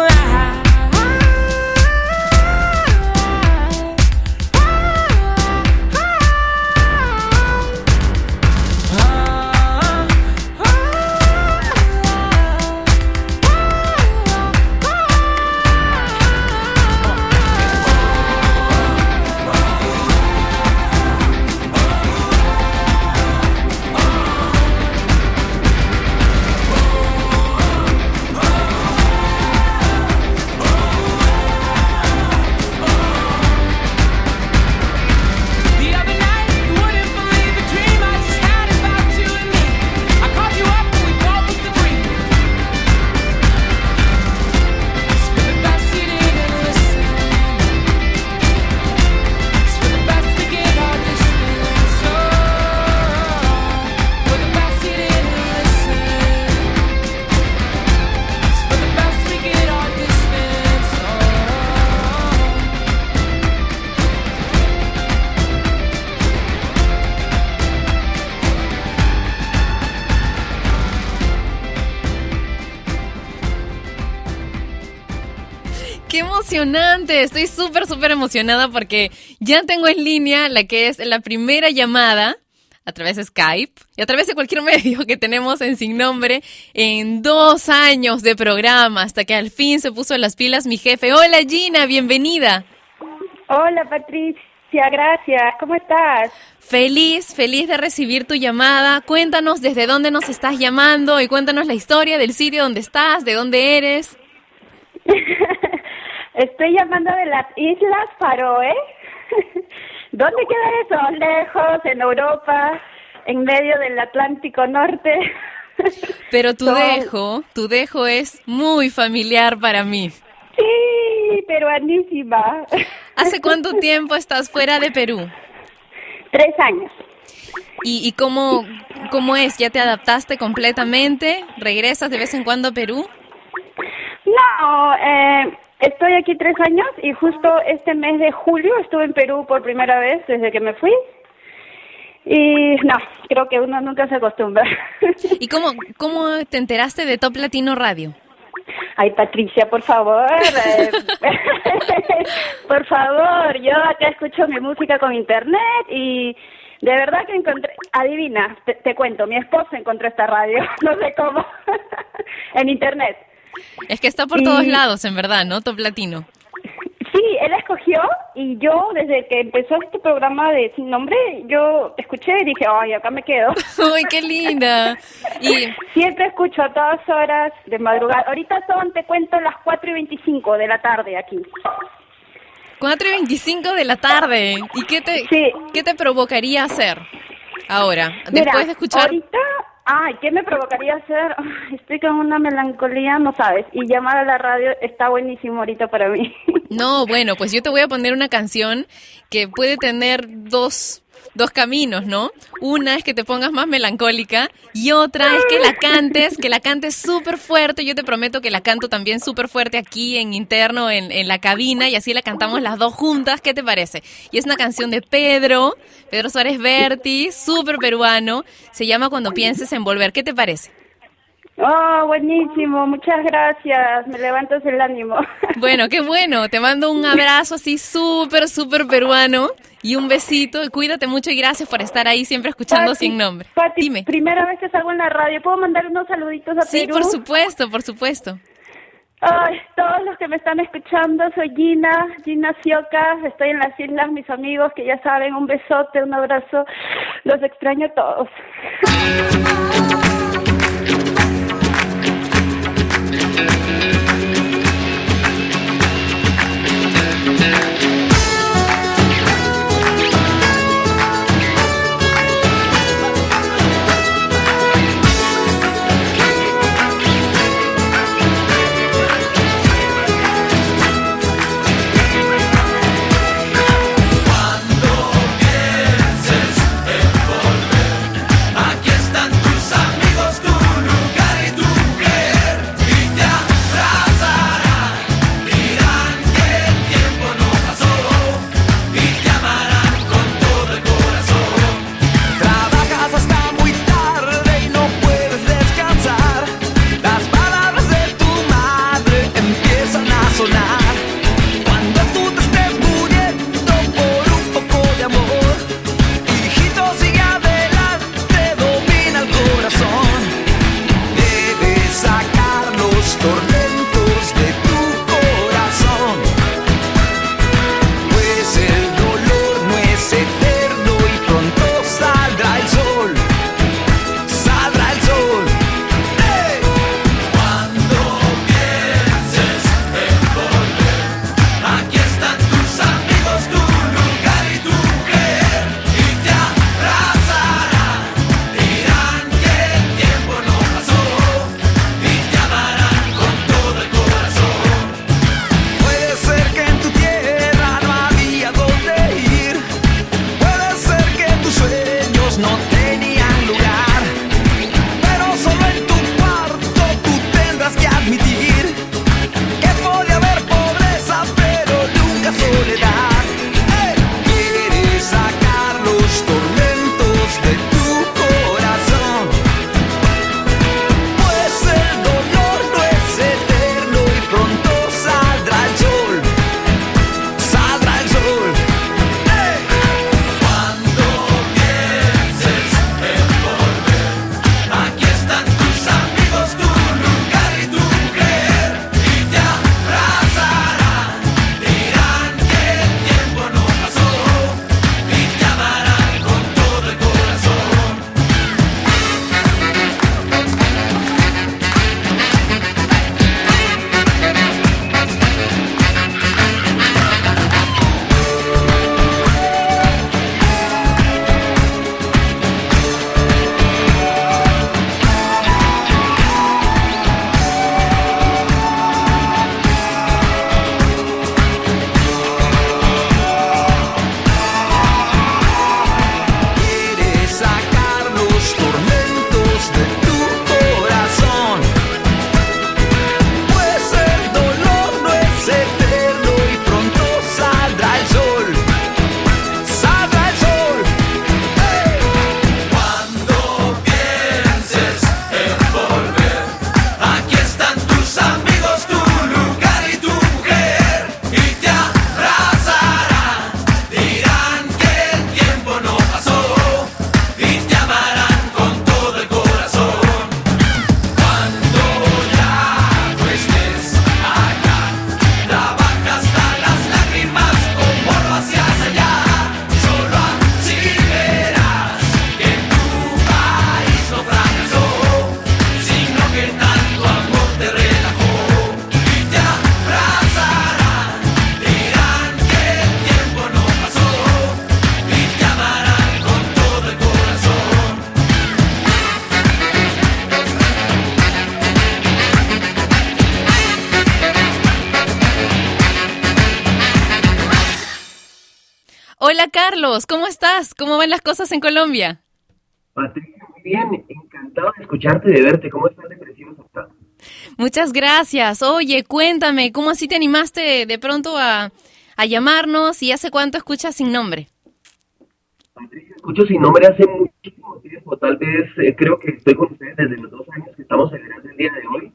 Estoy súper, súper emocionada porque ya tengo en línea la que es la primera llamada a través de Skype y a través de cualquier medio que tenemos en Sin Nombre en dos años de programa hasta que al fin se puso en las pilas mi jefe. Hola Gina, bienvenida. Hola Patricia, gracias. ¿Cómo estás? Feliz, feliz de recibir tu llamada. Cuéntanos desde dónde nos estás llamando y cuéntanos la historia del sitio donde estás, de dónde eres. Estoy llamando de las Islas Faroe. ¿Dónde queda eso? Lejos, en Europa, en medio del Atlántico Norte. Pero tu Son- dejo, tu dejo es muy familiar para mí. Sí, peruanísima. ¿Hace cuánto tiempo estás fuera de Perú? Tres años. ¿Y, y cómo, cómo es? ¿Ya te adaptaste completamente? ¿Regresas de vez en cuando a Perú? No, eh, estoy aquí tres años y justo este mes de julio estuve en Perú por primera vez desde que me fui. Y no, creo que uno nunca se acostumbra. ¿Y cómo, cómo te enteraste de Top Latino Radio? Ay, Patricia, por favor. eh, por favor, yo acá escucho mi música con internet y de verdad que encontré, adivina, te, te cuento, mi esposo encontró esta radio, no sé cómo, en internet. Es que está por todos Y- lados, en verdad, ¿no? Top Latino. Sí, él escogió y yo desde que empezó este programa de Sin Nombre, yo escuché y dije, ay, acá me quedo. ¡Ay, qué linda! Y siempre escucho a todas horas de madrugada. Ahorita son, te cuento, las 4 y 25 de la tarde aquí. 4 y 25 de la tarde. ¿Y qué te, qué te provocaría hacer ahora? Mira, Después de escuchar... Ahorita, ay, ¿qué me provocaría hacer? Estoy con una melancolía, no sabes. Y llamar a la radio está buenísimo ahorita para mí. No, bueno, pues yo te voy a poner una canción que puede tener dos, dos caminos, ¿no? Una es que te pongas más melancólica y otra es que la cantes, que la cantes súper fuerte. Yo te prometo que la canto también súper fuerte aquí en interno, en, en la cabina, y así la cantamos las dos juntas. ¿Qué te parece? Y es una canción de Pedro, Pedro Suárez Berti, súper peruano. Se llama Cuando pienses en volver. ¿Qué te parece? Oh, buenísimo, muchas gracias. Me levantas el ánimo. Bueno, qué bueno. Te mando un abrazo así súper, súper peruano y un besito. Cuídate mucho y gracias por estar ahí siempre escuchando Pati, sin nombre. Pati, Dime. primera vez que salgo en la radio. ¿Puedo mandar unos saluditos a Sí, Perú? por supuesto, por supuesto. Ay, todos los que me están escuchando, soy Gina, Gina Sioca, estoy en las islas, mis amigos que ya saben, un besote, un abrazo, los extraño a todos. ¿Cómo van las cosas en Colombia? Patricia, muy bien, encantado de escucharte y de verte. ¿Cómo estás de preciosa? Muchas gracias. Oye, cuéntame, ¿cómo así te animaste de pronto a, a llamarnos y hace cuánto escuchas sin nombre? Patricia, escucho sin nombre hace muchísimo tiempo. Tal vez eh, creo que estoy con ustedes desde los dos años que estamos celebrando el día de hoy.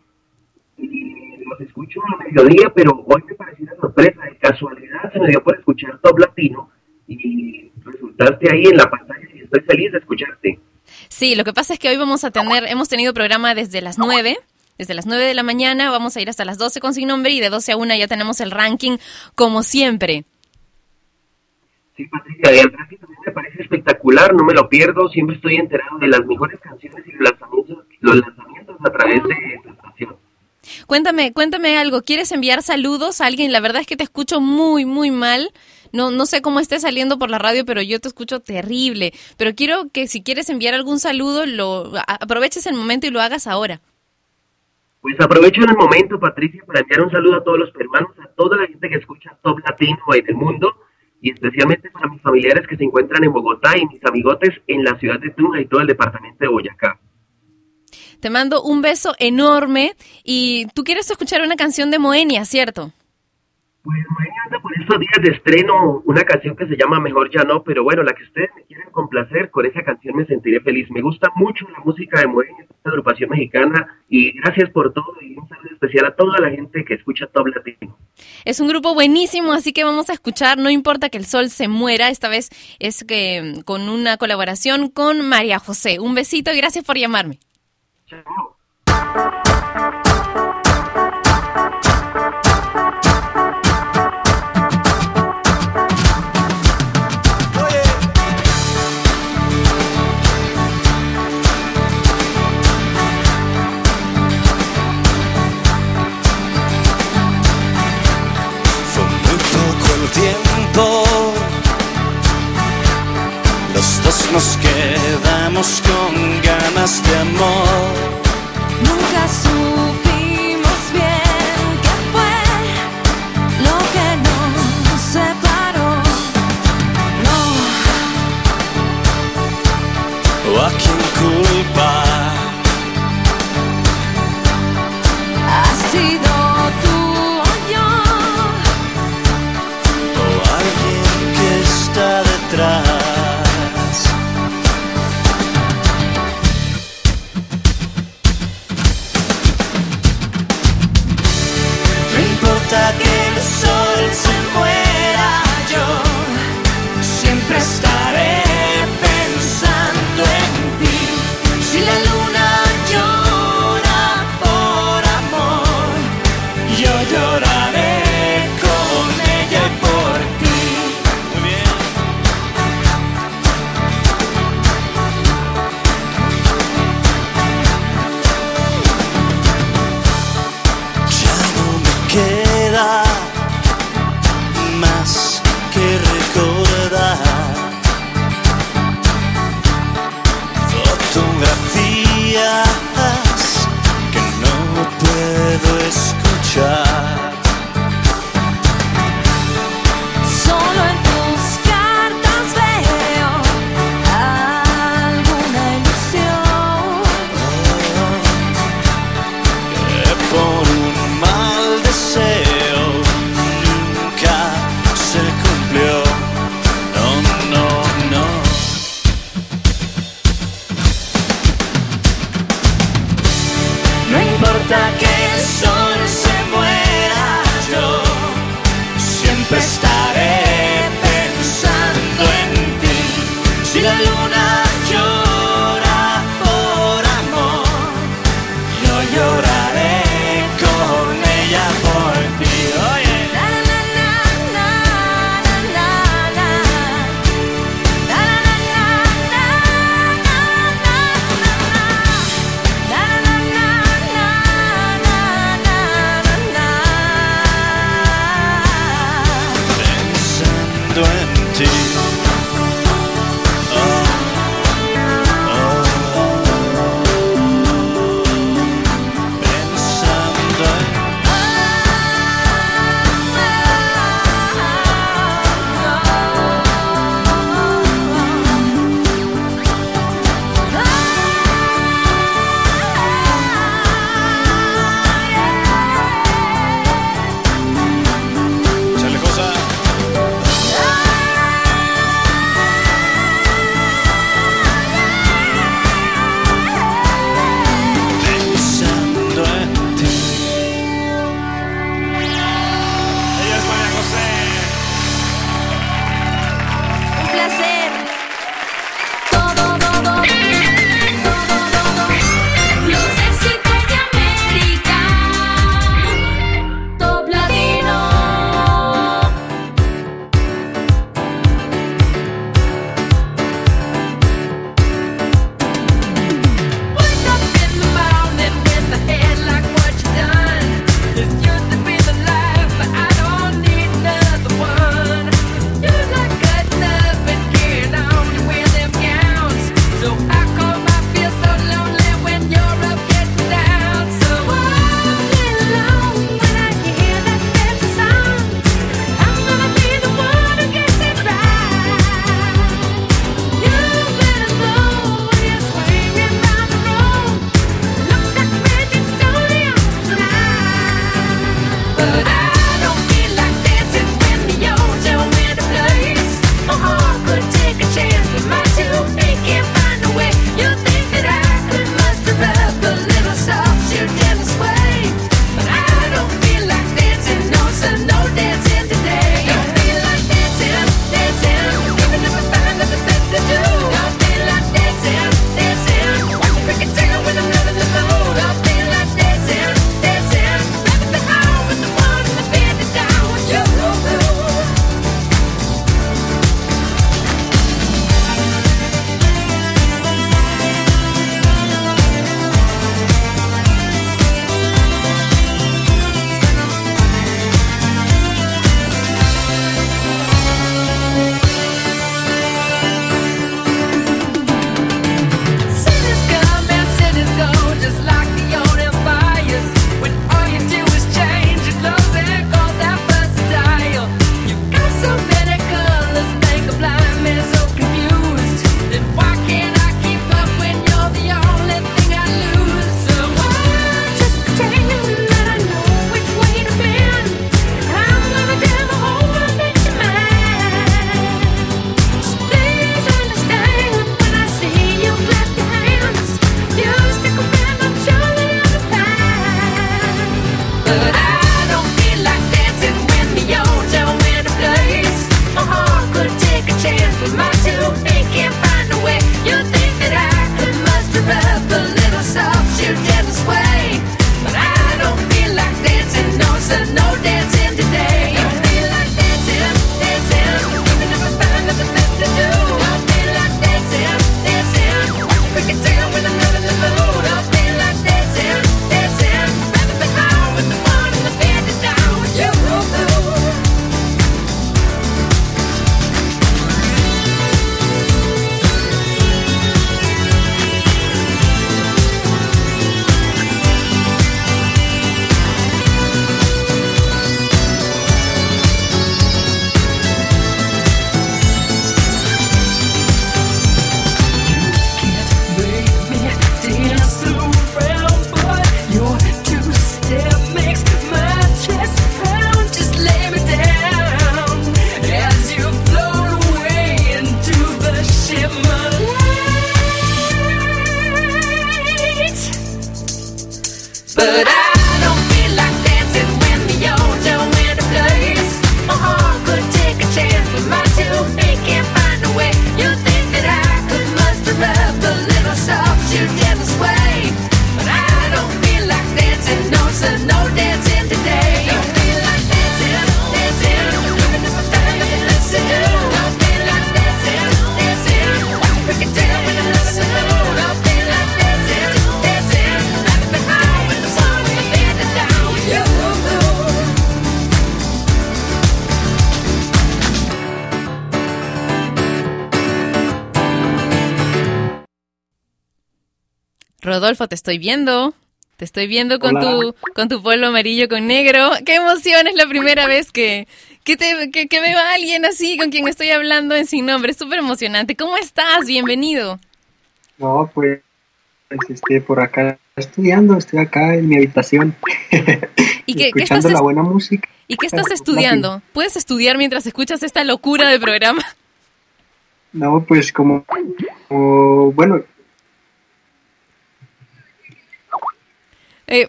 Y los escucho a mediodía, pero hoy me pareció una sorpresa. De casualidad se me dio por escuchar Top Latino y resultaste ahí en la pantalla y estoy feliz de escucharte. Sí, lo que pasa es que hoy vamos a tener, hemos tenido programa desde las 9, desde las 9 de la mañana, vamos a ir hasta las 12 con sin nombre y de 12 a 1 ya tenemos el ranking como siempre. Sí, Patricia, el ranking también me parece espectacular, no me lo pierdo, siempre estoy enterado de las mejores canciones y los lanzamientos, los lanzamientos a través de esta estación. Cuéntame, cuéntame algo, ¿quieres enviar saludos a alguien? La verdad es que te escucho muy, muy mal. No, no sé cómo esté saliendo por la radio, pero yo te escucho terrible. Pero quiero que si quieres enviar algún saludo, lo aproveches el momento y lo hagas ahora. Pues aprovecho en el momento, Patricia, para enviar un saludo a todos los peruanos, a toda la gente que escucha Top Latino en el mundo, y especialmente para mis familiares que se encuentran en Bogotá y mis amigotes en la ciudad de Tunja y todo el departamento de Boyacá. Te mando un beso enorme y tú quieres escuchar una canción de Moenia, ¿cierto? Por estos días de estreno, una canción que se llama Mejor Ya No, pero bueno, la que ustedes me quieren complacer, con esa canción me sentiré feliz. Me gusta mucho la música de Moenia, esta agrupación mexicana, y gracias por todo, y un saludo especial a toda la gente que escucha Top Latino. Es un grupo buenísimo, así que vamos a escuchar No importa que el sol se muera. Esta vez es que con una colaboración con María José. Un besito y gracias por llamarme. Fue tiempo. Los dos nos quedamos con ganas de amor. Nunca supimos estoy viendo. Te estoy viendo con Hola. tu con tu polo amarillo con negro. ¡Qué emoción! Es la primera vez que, que, te, que, que veo a alguien así con quien estoy hablando en sin nombre. Es súper emocionante. ¿Cómo estás? Bienvenido. No, pues, este, por acá estudiando, estoy acá en mi habitación. ¿Y qué, qué escuchando estás, la buena música. ¿Y qué estás estudiando? ¿Puedes estudiar mientras escuchas esta locura de programa? No, pues como, como, bueno, Eh,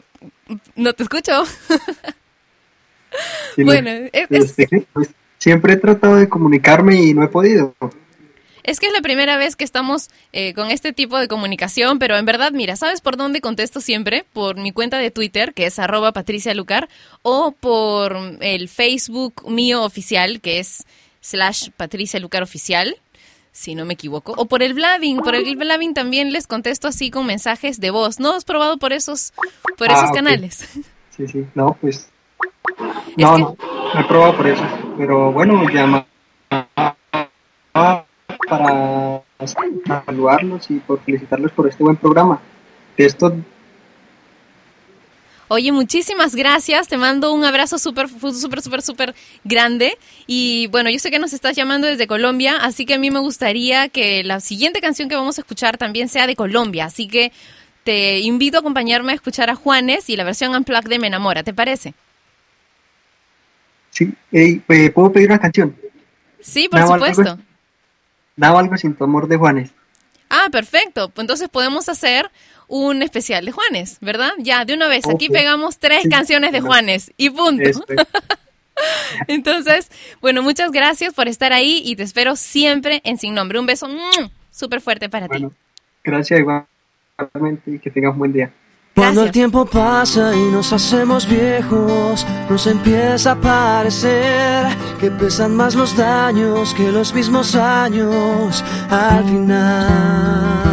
no te escucho. sí, Bueno, no, es- es- este, pues, siempre he tratado de comunicarme y no he podido. Es que es la primera vez que estamos eh, con este tipo de comunicación, pero en verdad, mira, ¿sabes por dónde contesto siempre? Por mi cuenta de Twitter, que es arroba Patricia Lucar, o por el Facebook mío oficial, que es slash Patricia Lucar Oficial, si no me equivoco, o por el Blabbing, por el Blabbing también les contesto así con mensajes de voz. ¿No has probado por esos, por Ah, esos canales? Sí, sí, no, pues, no, no, no he probado por eso, pero bueno, llama para saludarlos y por felicitarlos por este buen programa. De esto Oye, muchísimas gracias. Te mando un abrazo súper, súper, súper, súper grande. Y bueno, yo sé que nos estás llamando desde Colombia, así que a mí me gustaría que la siguiente canción que vamos a escuchar también sea de Colombia. Así que te invito a acompañarme a escuchar a Juanes y la versión Unplugged de Me Enamora. ¿Te parece? Sí, ey, eh, ¿puedo pedir una canción? Sí, por algo- supuesto. Daba algo sin tu amor de Juanes. Ah, perfecto. Entonces podemos hacer un especial de Juanes, ¿verdad? Ya, de una vez. Aquí pegamos tres Sí, canciones de bueno. Juanes y punto. Eso es. Entonces, bueno, muchas gracias por estar ahí y te espero siempre en Sin Nombre. Un beso súper fuerte para ti. Gracias igualmente y que tengas un buen día. Cuando el tiempo pasa y nos hacemos viejos, nos empieza a parecer que pesan más los daños que los mismos años al final.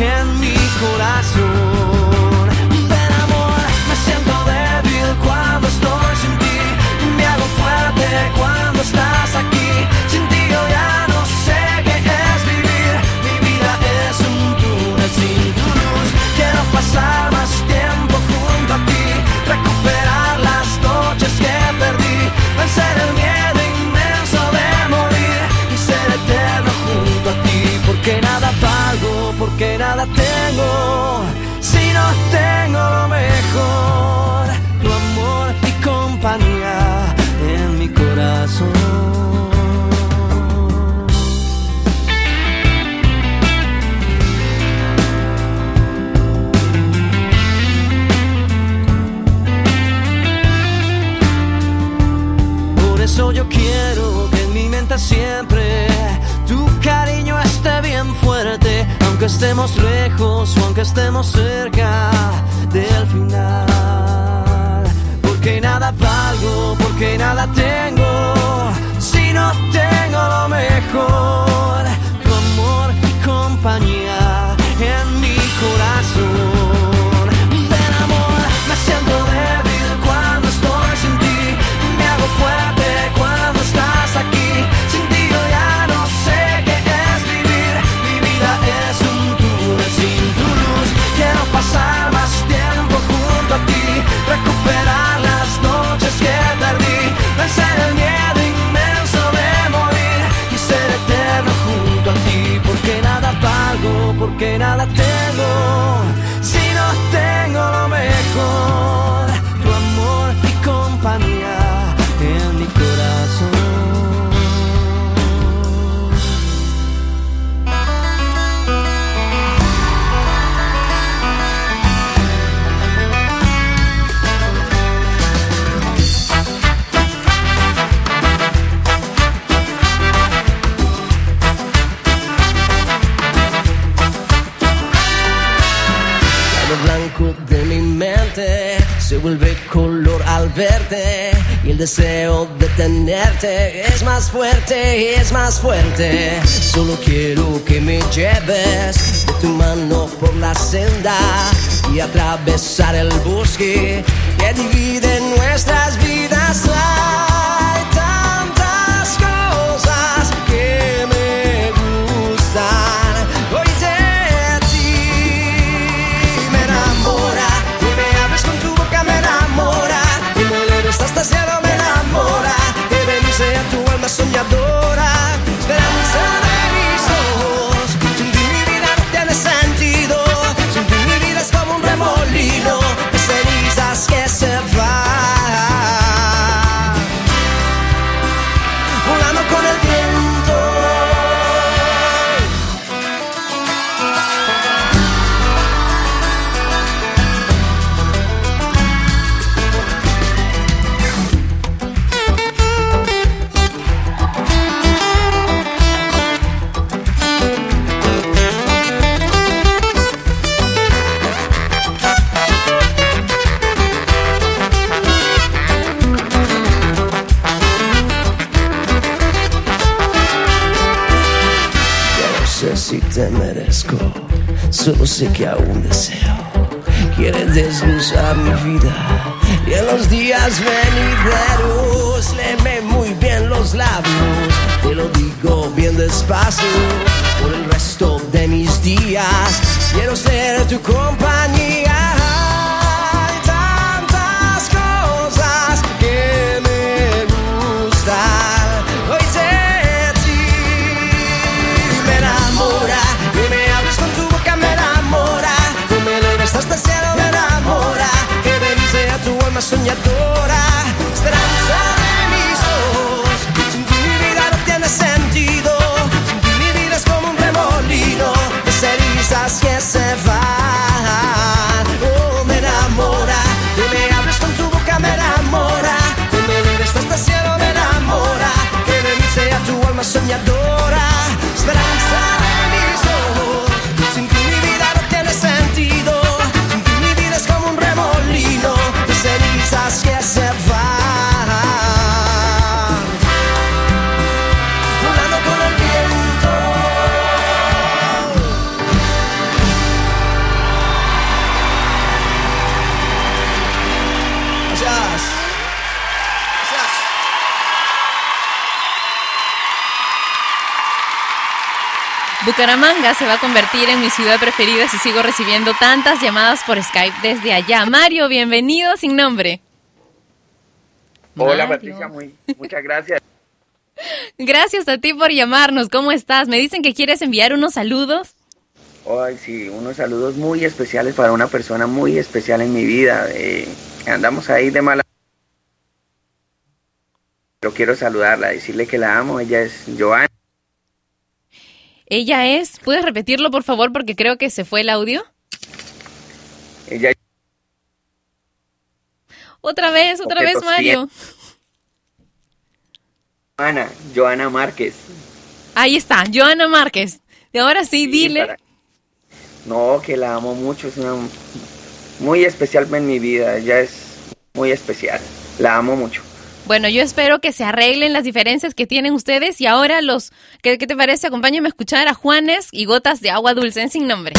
en mi corazón. Ven amor, me siento débil cuando estoy sin ti, me hago fuerte cuando estás aquí. Sin ti yo ya no sé qué es vivir, mi vida es un túnel sin tu luz. Quiero pasar no tengo lo mejor, tu amor y compañía en mi corazón. Estemos lejos o aunque estemos cerca del final. Porque nada valgo, porque nada tengo, si no tengo lo mejor, tu amor y compañía y el deseo de tenerte es más fuerte, es más fuerte. Solo quiero que me lleves de tu mano por la senda y atravesar el bosque que divide nuestras vidas. Solo sé que aún deseo. Quieres desluzar mi vida y en los días venideros léeme muy bien los labios. Te lo digo bien despacio por el resto de mis días. Quiero ser tu compañía. Bucaramanga se va a convertir en mi ciudad preferida si sigo recibiendo tantas llamadas por Skype desde allá. Mario, bienvenido sin nombre. Hola Mario. Patricia, muy, muchas gracias. Gracias a ti por llamarnos. ¿Cómo estás? Me dicen que quieres enviar unos saludos. Hoy sí, unos saludos muy especiales para una persona muy especial en mi vida. eh, andamos ahí de mala. Pero quiero saludarla, decirle que la amo. Ella es Joana. Ella es, ¿puedes repetirlo por favor? Porque creo que se fue el audio. Ella Otra vez, otra vez, Mario. Joana, Joana Márquez. Ahí está, Joana Márquez. Y ahora sí, dile. para- No, que la amo mucho, es una muy especial en mi vida, ella es muy especial, la amo mucho. Bueno, yo espero que se arreglen las diferencias que tienen ustedes y ahora los... ¿Qué, te parece? Acompáñame a escuchar a Juanes y Gotas de Agua Dulce en Sin Nombre.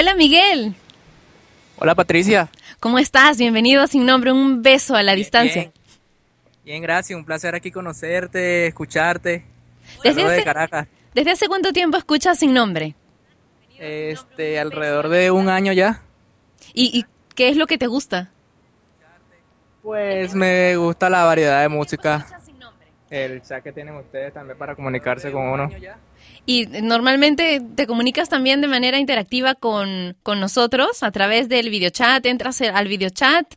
Hola Miguel, Hola Patricia. ¿cómo estás? Bienvenido a Sin Nombre, un beso a la distancia. Bien, Bien, gracias. Un placer aquí conocerte, escucharte. Desde de hace- Caracas. ¿Desde hace cuánto tiempo escuchas Sin Nombre? Este, alrededor de un año ya. ¿Y, y qué es lo que te gusta? Pues me gusta la variedad de música. El chat que tienen ustedes también para comunicarse con uno. Y normalmente te comunicas también de manera interactiva con, con nosotros a través del videochat, entras al videochat.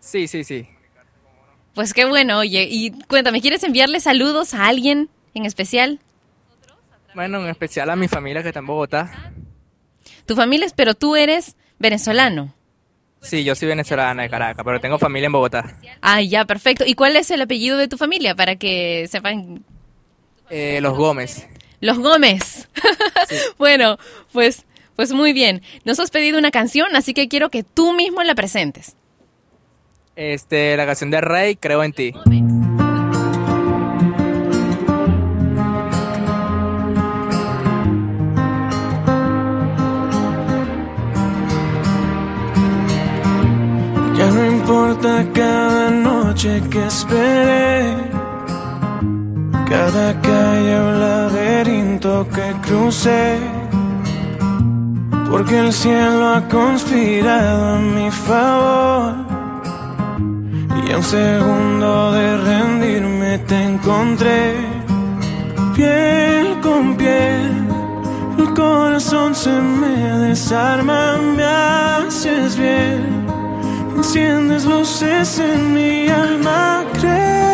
Sí, sí, sí. Pues qué bueno, oye. Y cuéntame, ¿quieres enviarle saludos a alguien en especial? Bueno, en especial a mi familia que está en Bogotá. Tu familia es, pero tú eres venezolano. Sí, yo soy venezolana de Caracas, pero tengo familia en Bogotá. Ah, ya, perfecto. ¿Y cuál es el apellido de tu familia para que sepan? Eh, los Gómez. Los Gómez. bueno, pues, pues muy bien. Nos has pedido una canción, así que quiero que tú mismo la presentes. Este, la canción de Rey, Creo en ti. Ya no importa cada noche que esperé, cada calle o laberinto que crucé, porque el cielo ha conspirado a mi favor. Y a un segundo de rendirme te encontré, piel con piel, el corazón se me desarma, me haces bien, enciendes luces en mi alma, ti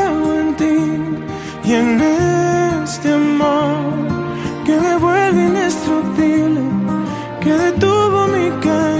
y en este amor que me vuelve indestructible, que detuvo mi caída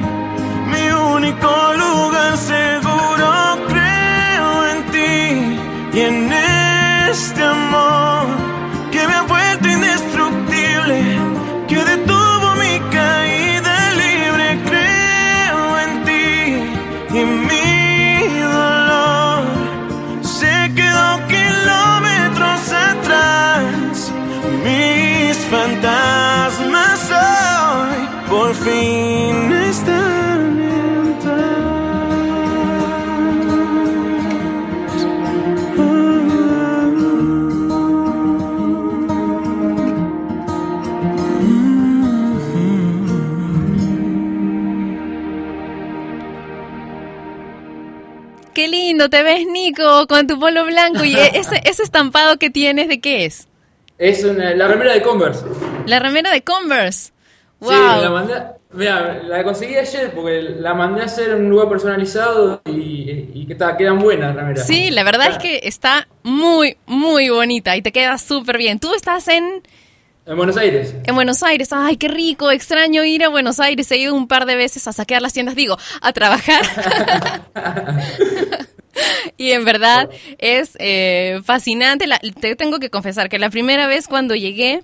único lugar seguro. Creo en ti y en este amor lindo te ves, Nico, con tu polo blanco. ¿Y ese, ese estampado que tienes, de qué es? Es una- la remera de Converse. La remera de Converse. Wow. Sí, me la mandé. Mira, la conseguí ayer porque la mandé a hacer en un lugar personalizado y, y que está, quedan buenas remeras. Sí, la verdad es que está muy, muy bonita y te queda súper bien. Tú estás en, En Buenos Aires. en Buenos Aires. Ay, qué rico, extraño ir a Buenos Aires. He ido un par de veces a saquear las tiendas, digo, a trabajar. y en verdad es eh, fascinante. La- te tengo que confesar que la primera vez cuando llegué,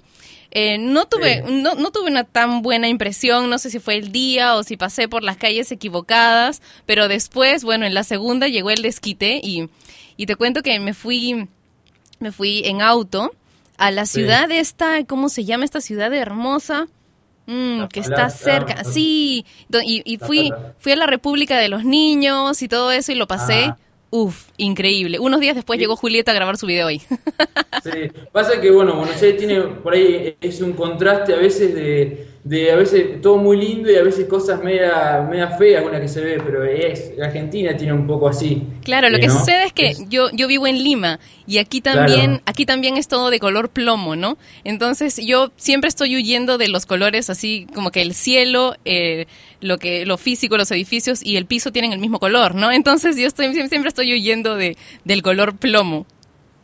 eh, no tuve no, no tuve una tan buena impresión, no sé si fue el día o si pasé por las calles equivocadas, pero después, bueno, en la segunda llegó el desquite y, y te cuento que me fui, me fui en auto a la Sí. ciudad esta, ¿cómo se llama esta ciudad hermosa? Mm, que está cerca, sí, y, fui, fui a la República de los Niños y todo eso y lo pasé. Uf, increíble. Unos días después llegó Julieta a grabar su video ahí. Sí, pasa que bueno, Buenos Aires tiene por ahí es un contraste a veces de, de a veces todo muy lindo y a veces cosas media, media feas las que se ve, pero es Argentina tiene un poco así. Claro, lo que sucede es que yo, yo vivo en Lima y aquí también, Claro. aquí también es todo de color plomo, ¿no? Entonces yo siempre estoy huyendo de los colores así como que el cielo, eh, lo que, lo físico, los edificios y el piso tienen el mismo color, ¿no? Entonces yo estoy, siempre estoy huyendo de, del color plomo.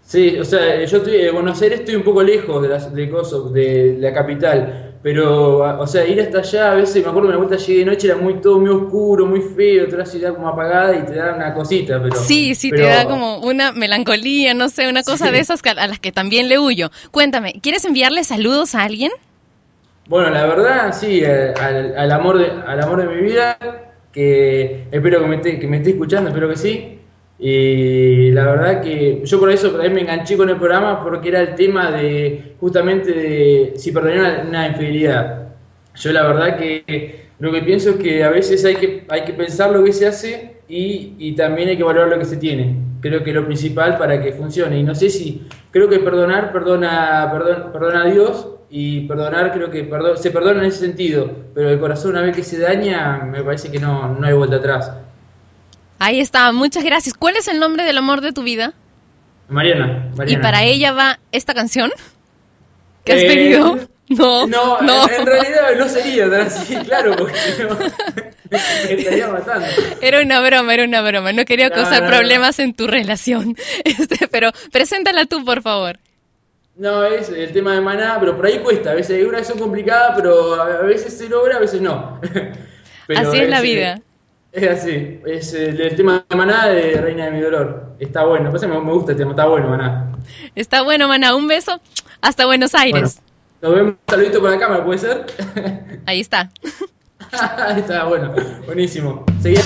Sí, o sea, yo estoy en Buenos Aires estoy un poco lejos de, las, de, Coso, de la capital, pero, o sea, ir hasta allá a veces, me acuerdo que una vuelta llegué de noche, era muy todo muy oscuro, muy feo, toda la ciudad como apagada y te da una cosita, pero... Sí, sí, pero- te da como una melancolía, no sé, una cosa Sí. de esas a las que también le huyo. Cuéntame, ¿quieres enviarle saludos a alguien? Bueno, la verdad, sí, eh, al, al amor de, al amor de mi vida, que espero que me, esté, que me esté escuchando, espero que sí. Y la verdad que yo por eso también me enganché con el programa porque era el tema de justamente de si perdoné una, infidelidad. Yo la verdad que lo que pienso es que a veces hay que, hay que pensar lo que se hace y, y también hay que valorar lo que se tiene. Creo que lo principal para que funcione. Y no sé si, creo que perdonar perdona, perdón, perdona a Dios y perdonar creo que perdo- se perdona en ese sentido, pero el corazón una vez que se daña me parece que no, no hay vuelta atrás. Ahí está, muchas gracias. ¿Cuál es el nombre del amor de tu vida? Mariana, Y para ella va esta canción que has Eh, pedido. No, No, no. En, en realidad no sería tan así, claro, porque no. Me estaría matando. Era una broma, era una broma. No quería No, causar no, problemas en tu relación. Este, pero preséntala tú, por favor. No, es el tema de maná, pero por ahí cuesta. A veces hay una que son complicadas, pero a veces se logra, a veces no. Pero Así es la eh, vida. Es así. Es el, el tema de maná de Reina de mi Dolor. Está bueno. Que me, me gusta el tema, está bueno, maná. Está bueno, Maná. Un beso. Hasta Buenos Aires. Nos vemos. Un saludito por la cámara, ¿puede ser? Ahí está. Ahí está, bueno. Buenísimo. Seguí.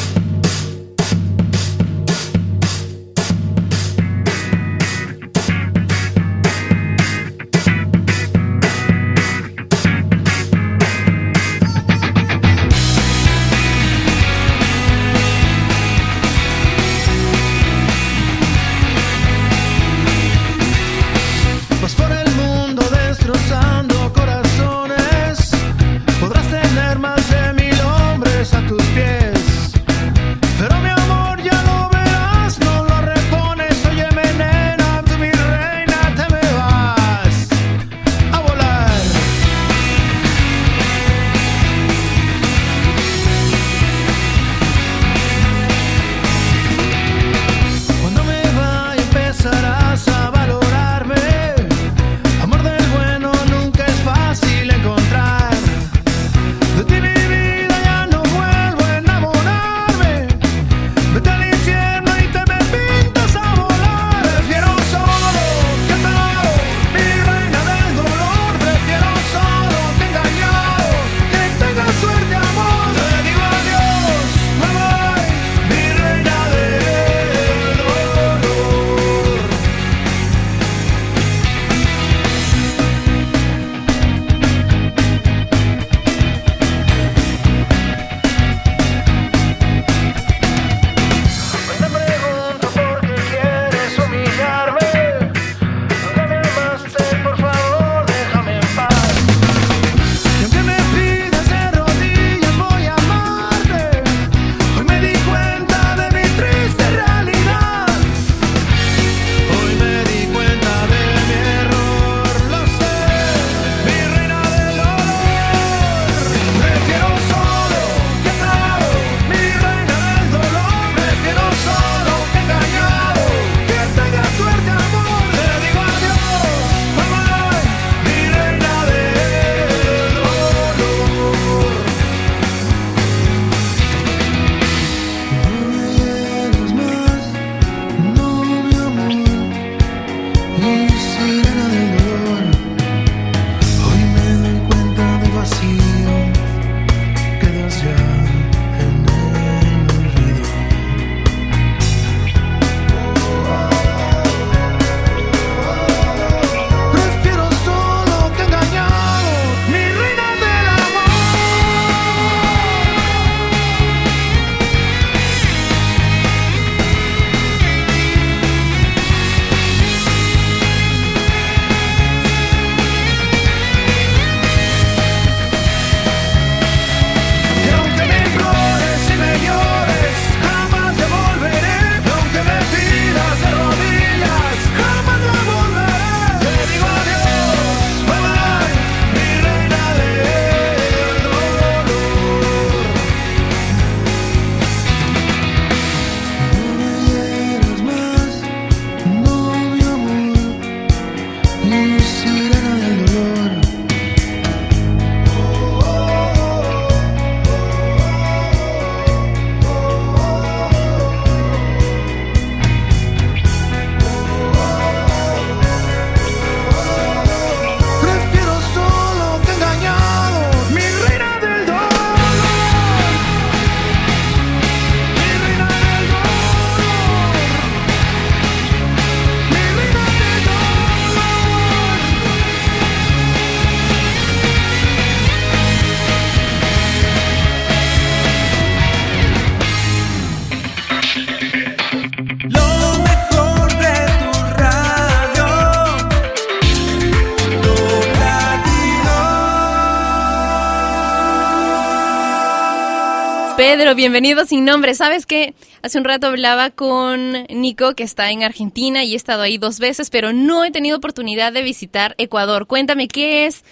Bienvenido sin nombre. ¿Sabes qué? Hace un rato hablaba con Nico, que está en Argentina y he estado ahí dos veces, pero no he tenido oportunidad de visitar Ecuador. Cuéntame qué es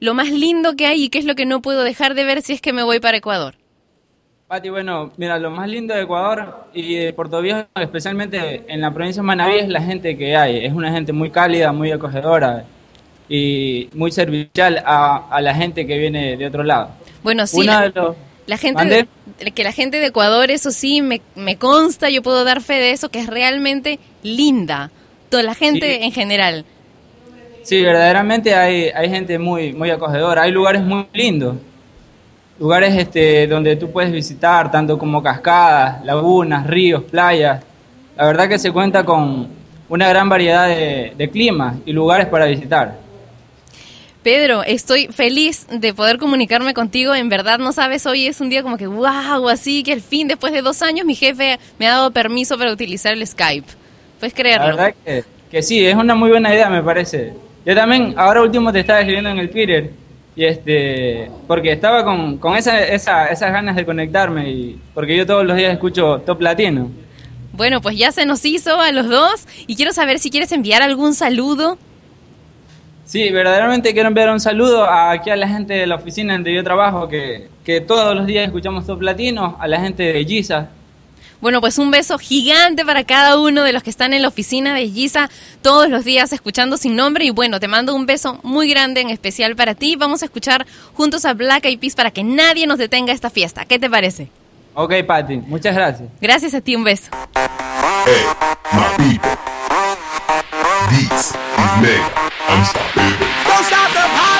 lo más lindo que hay y qué es lo que no puedo dejar de ver si es que me voy para Ecuador. Pati, bueno, mira, lo más lindo de Ecuador y de Puerto Viejo, especialmente en la provincia de Manabí, es la gente que hay. Es una gente muy cálida, muy acogedora y muy servicial a, a la gente que viene de otro lado. Bueno, sí, Uno de los- la gente de- que la gente de Ecuador, eso sí, me, me consta, yo puedo dar fe de eso, que es realmente linda. Toda la gente Sí. en general. Sí, verdaderamente hay, hay gente muy, muy acogedora. Hay lugares muy lindos. Lugares este, donde tú puedes visitar, tanto como cascadas, lagunas, ríos, playas. La verdad que se cuenta con una gran variedad de, de climas y lugares para visitar. Pedro, estoy feliz de poder comunicarme contigo. En verdad, no sabes, hoy es un día como que wow, así que al fin, después de dos años, mi jefe me ha dado permiso para utilizar el Skype. Puedes La creerlo. verdad que, que sí, es una muy buena idea, me parece. Yo también, ahora último te estaba escribiendo en el Twitter, y este, porque estaba con, con esa, esa- esas ganas de conectarme, y porque yo todos los días escucho Top Latino. Bueno, pues ya se nos hizo a los dos y quiero saber si quieres enviar algún saludo. Sí, verdaderamente quiero enviar un saludo a- aquí a la gente de la oficina donde yo trabajo, que, que todos los días escuchamos Top Latino, a la gente de Giza. Bueno, pues un beso gigante para cada uno de los que están en la oficina de Giza todos los días escuchando sin nombre. Y bueno, te mando un beso muy grande en especial para ti. Vamos a escuchar juntos a Black Eyed Peas para que nadie nos detenga esta fiesta. ¿Qué te parece? Ok, Pati, muchas gracias. Gracias a ti, un beso. Hey, my people. Beats, mega. Don't stop the party.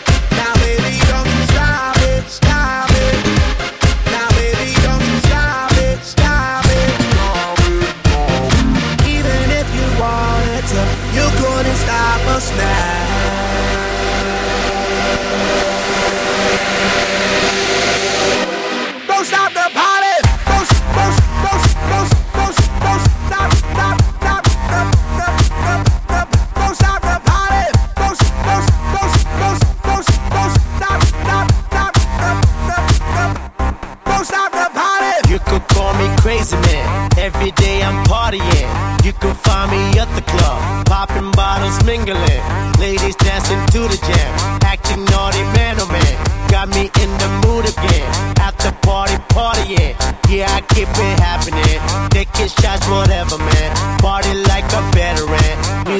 Us now. Could call me crazy man. Every day I'm partying. You can find me at the club, popping bottles, mingling. Ladies dancing to the jam, acting naughty man oh man. Got me in the mood again. After party, partying. Yeah, I keep it happening. Taking shots, whatever, man. Party like a veteran.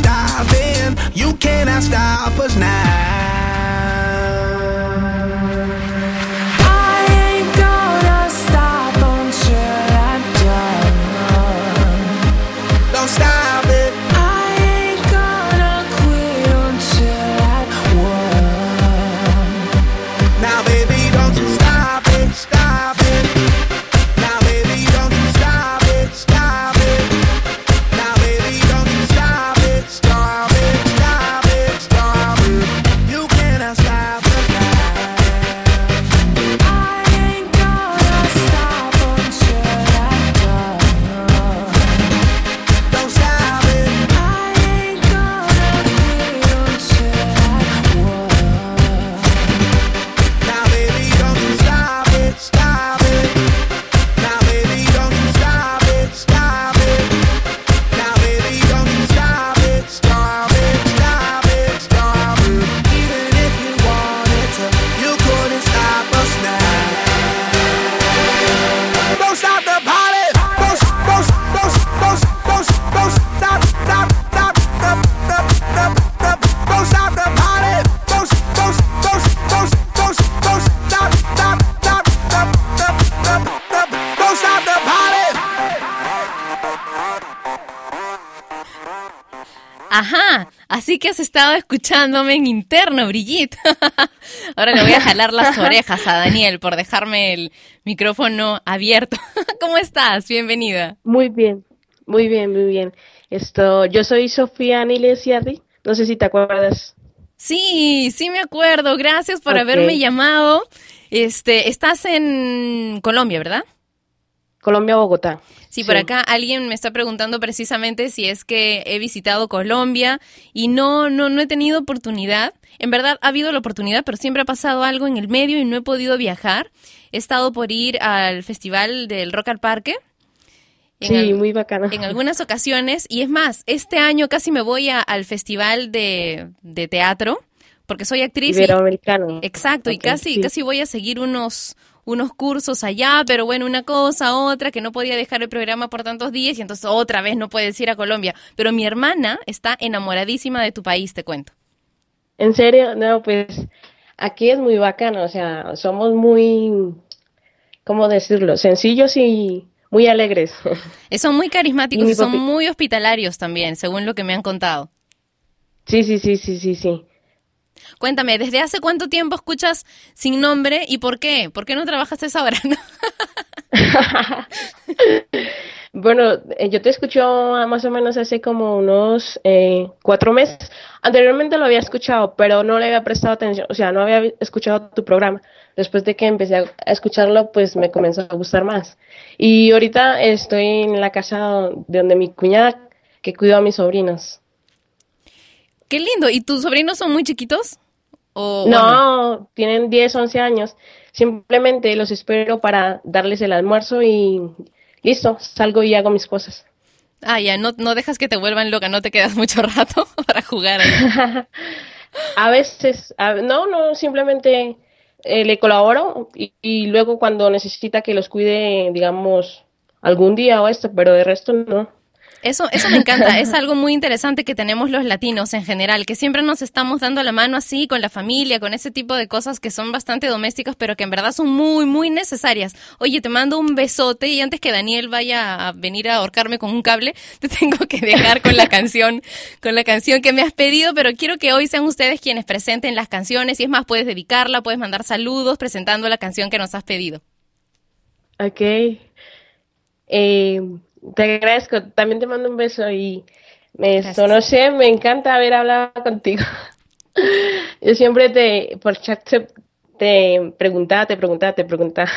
no. You cannot stop us now. Ajá, así que has estado escuchándome en interno, Brigitte. Ahora le voy a jalar las orejas a Daniel por dejarme el micrófono abierto. ¿Cómo estás? Bienvenida. Muy bien, muy bien, muy bien. Esto, yo soy Sofía Niles Yardi. No sé si te acuerdas. Sí, sí me acuerdo. Gracias por haberme llamado. Este, estás en Colombia, ¿verdad? Colombia, Bogotá. Sí, por Sí. acá alguien me está preguntando precisamente si es que he visitado Colombia y no, no, no he tenido oportunidad. En verdad ha habido la oportunidad, pero siempre ha pasado algo en el medio y no he podido viajar. He estado por ir al festival del Rock al Parque. En Sí, al- muy bacano. En algunas ocasiones, y es más, este año casi me voy a- al festival de, de teatro, porque soy actriz. y- Iberoamericano. Exacto, y casi, sí. casi voy a seguir unos, unos cursos allá, pero bueno, una cosa, otra, que no podía dejar el programa por tantos días y entonces otra vez no puedes ir a Colombia. Pero mi hermana está enamoradísima de tu país, te cuento. En serio, no, pues aquí es muy bacano, o sea, somos muy, ¿cómo decirlo? Sencillos y muy alegres. Eh, Son muy carismáticos Y son muy hospitalarios también, según lo que me han contado. Sí, sí, sí, sí, sí, sí. Cuéntame, ¿desde hace cuánto tiempo escuchas sin nombre y por qué? ¿Por qué no trabajas a esa hora? no? Bueno, eh, yo te escucho más o menos hace como unos eh, cuatro meses. Anteriormente lo había escuchado, pero no le había prestado atención, o sea, no había escuchado tu programa. Después de que empecé a escucharlo, pues me comenzó a gustar más. Y ahorita estoy en la casa de donde mi cuñada, que cuido a mis sobrinos. Qué lindo. ¿Y tus sobrinos son muy chiquitos? O, bueno, No, tienen 10, 11 años. Simplemente los espero para darles el almuerzo y listo, salgo y hago mis cosas. Ah, ya, no, no dejas que te vuelvan loca, no te quedas mucho rato para jugar ahí. A veces, a- no, no, simplemente eh, le colaboro y, y luego cuando necesita que los cuide, digamos, algún día o esto, pero de resto no. Eso, eso me encanta, es algo muy interesante que tenemos los latinos en general, que siempre nos estamos dando la mano así con la familia, con ese tipo de cosas que son bastante domésticas, pero que en verdad son muy, muy necesarias. Oye, te mando un besote y antes que Daniel vaya a venir a ahorcarme con un cable, te tengo que dejar con la canción, con la canción que me has pedido, pero quiero que hoy sean ustedes quienes presenten las canciones y es más, puedes dedicarla, puedes mandar saludos presentando la canción que nos has pedido. Ok. Eh, te agradezco, también te mando un beso y me, no sé, me encanta haber hablado contigo. Yo siempre te, por chat te, te preguntaba, te preguntaba, te preguntaba.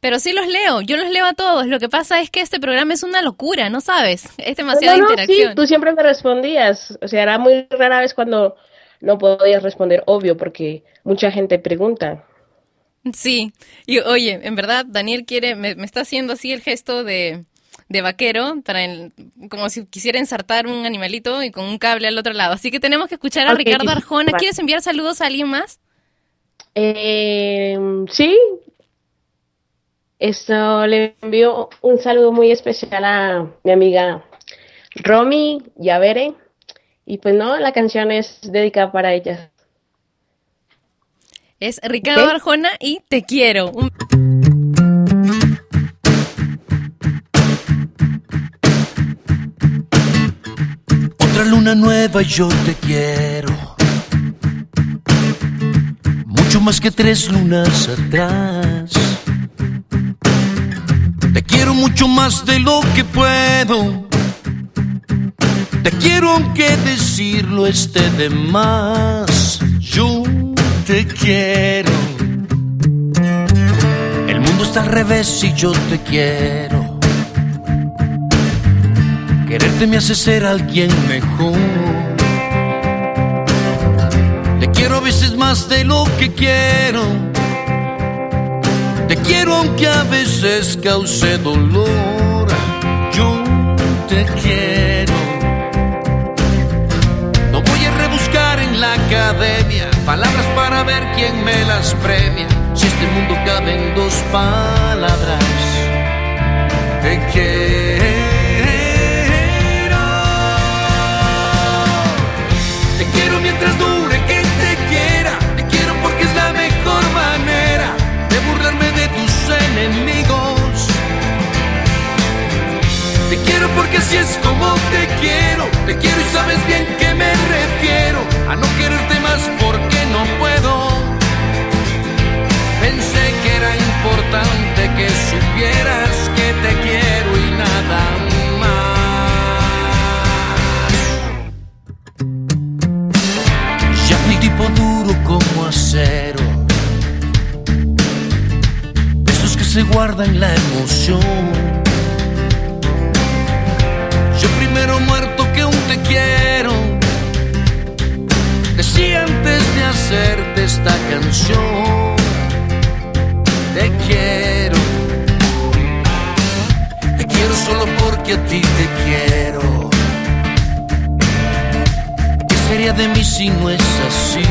Pero sí los leo, yo los leo a todos. Lo que pasa es que este programa es una locura, ¿no sabes? Es demasiada No, no, interacción. Sí, tú siempre me respondías. O sea, era muy rara vez cuando no podías responder, obvio, porque mucha gente pregunta. Sí, y oye, en verdad, Daniel quiere, me, me está haciendo así el gesto de, de vaquero, para el- como si quisiera ensartar un animalito y con un cable al otro lado. Así que tenemos que escuchar a Ricardo Arjona. ¿Quieres enviar saludos a alguien más? Eh, sí. Esto le envío un saludo muy especial a mi amiga Romy Yavere. Y pues no, la canción es dedicada para ella. Es Ricardo Ok. Arjona y Te quiero. Un- Otra luna nueva y yo te quiero. Mucho más que tres lunas atrás. Te quiero mucho más de lo que puedo. Te quiero aunque decirlo esté de más. Yo te quiero. El mundo está al revés y yo te quiero. Quererte me hace ser alguien mejor. Te quiero a veces más de lo que quiero. Te quiero aunque a veces cause dolor. Yo te quiero. No voy a rebuscar en la academia palabras para ver quién me las premia. Si este mundo cabe en dos palabras. Te quiero. Te quiero mientras dure que te quiera. Te quiero porque es la mejor manera de burlarme de tus enemigos. Te quiero porque así es como te quiero. Te quiero a no quererte más porque no puedo. Pensé que era importante que supieras que te quiero y nada más. Ya fui tipo duro como acero. Esos que se guardan la emoción. Yo primero muerto que un te quiero Decía antes de hacerte esta canción. Te quiero. Te quiero solo porque a ti te quiero. ¿Qué sería de mí si no es así?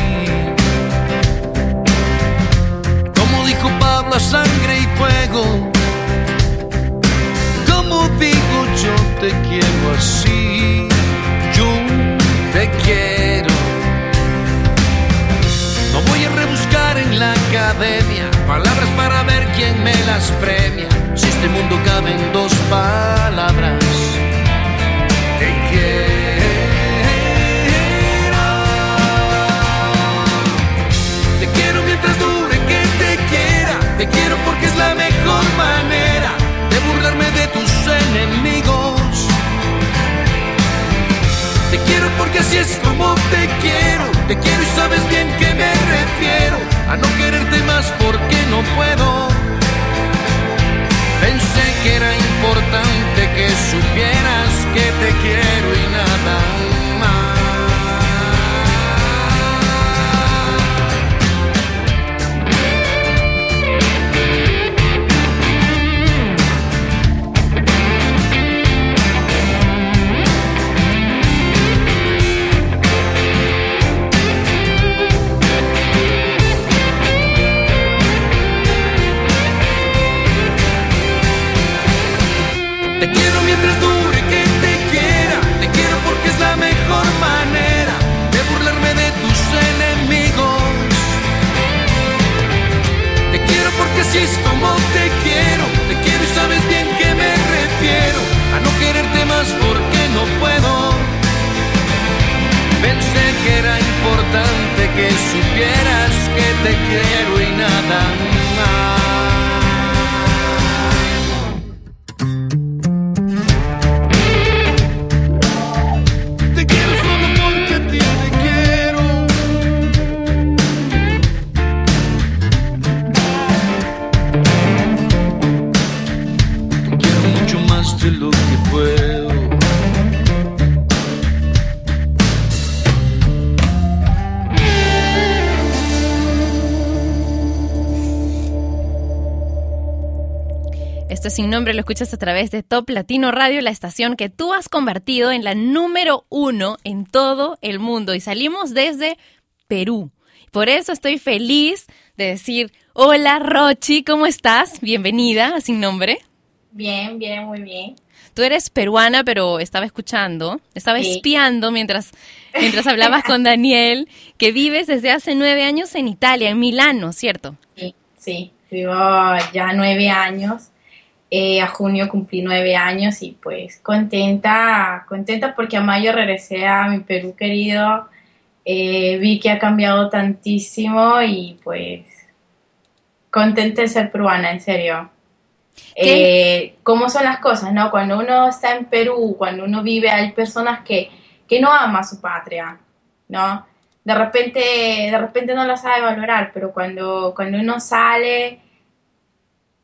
Como dijo Pablo, sangre y fuego. Como digo, yo te quiero así. Yo te quiero. No voy a rebuscar en la academia palabras para ver quién me las premia. Si este mundo cabe en dos palabras, te quiero. Te quiero mientras dure que te quiera. Te quiero porque es la mejor manera de burlarme de tus enemigos. Te quiero porque así es como te quiero. Te quiero y sabes bien que me refiero a no quererte más porque no puedo. Pensé que era importante que supieras que te quiero y nada sin nombre, lo escuchas a través de Top Latino Radio, la estación que tú has convertido en la número uno en todo el mundo. Y salimos desde Perú. Por eso estoy feliz de decir, hola Rochi, ¿cómo estás? Bienvenida a Sin Nombre. Bien, bien, muy bien. Tú eres peruana, pero estaba escuchando, estaba Sí. espiando mientras, mientras hablabas con Daniel, que vives desde hace nueve años en Italia, en Milano, ¿cierto? Sí, sí, vivo ya nueve años. Eh, a junio cumplí nueve años y pues contenta, contenta porque a mayo regresé a mi Perú querido. Eh, vi que ha cambiado tantísimo y pues contenta de ser peruana, en serio. Eh, ¿Cómo son las cosas, no? Cuando uno está en Perú, cuando uno vive, hay personas que, que no aman su patria, ¿no? De repente, de repente no la sabe valorar, pero cuando, cuando uno sale,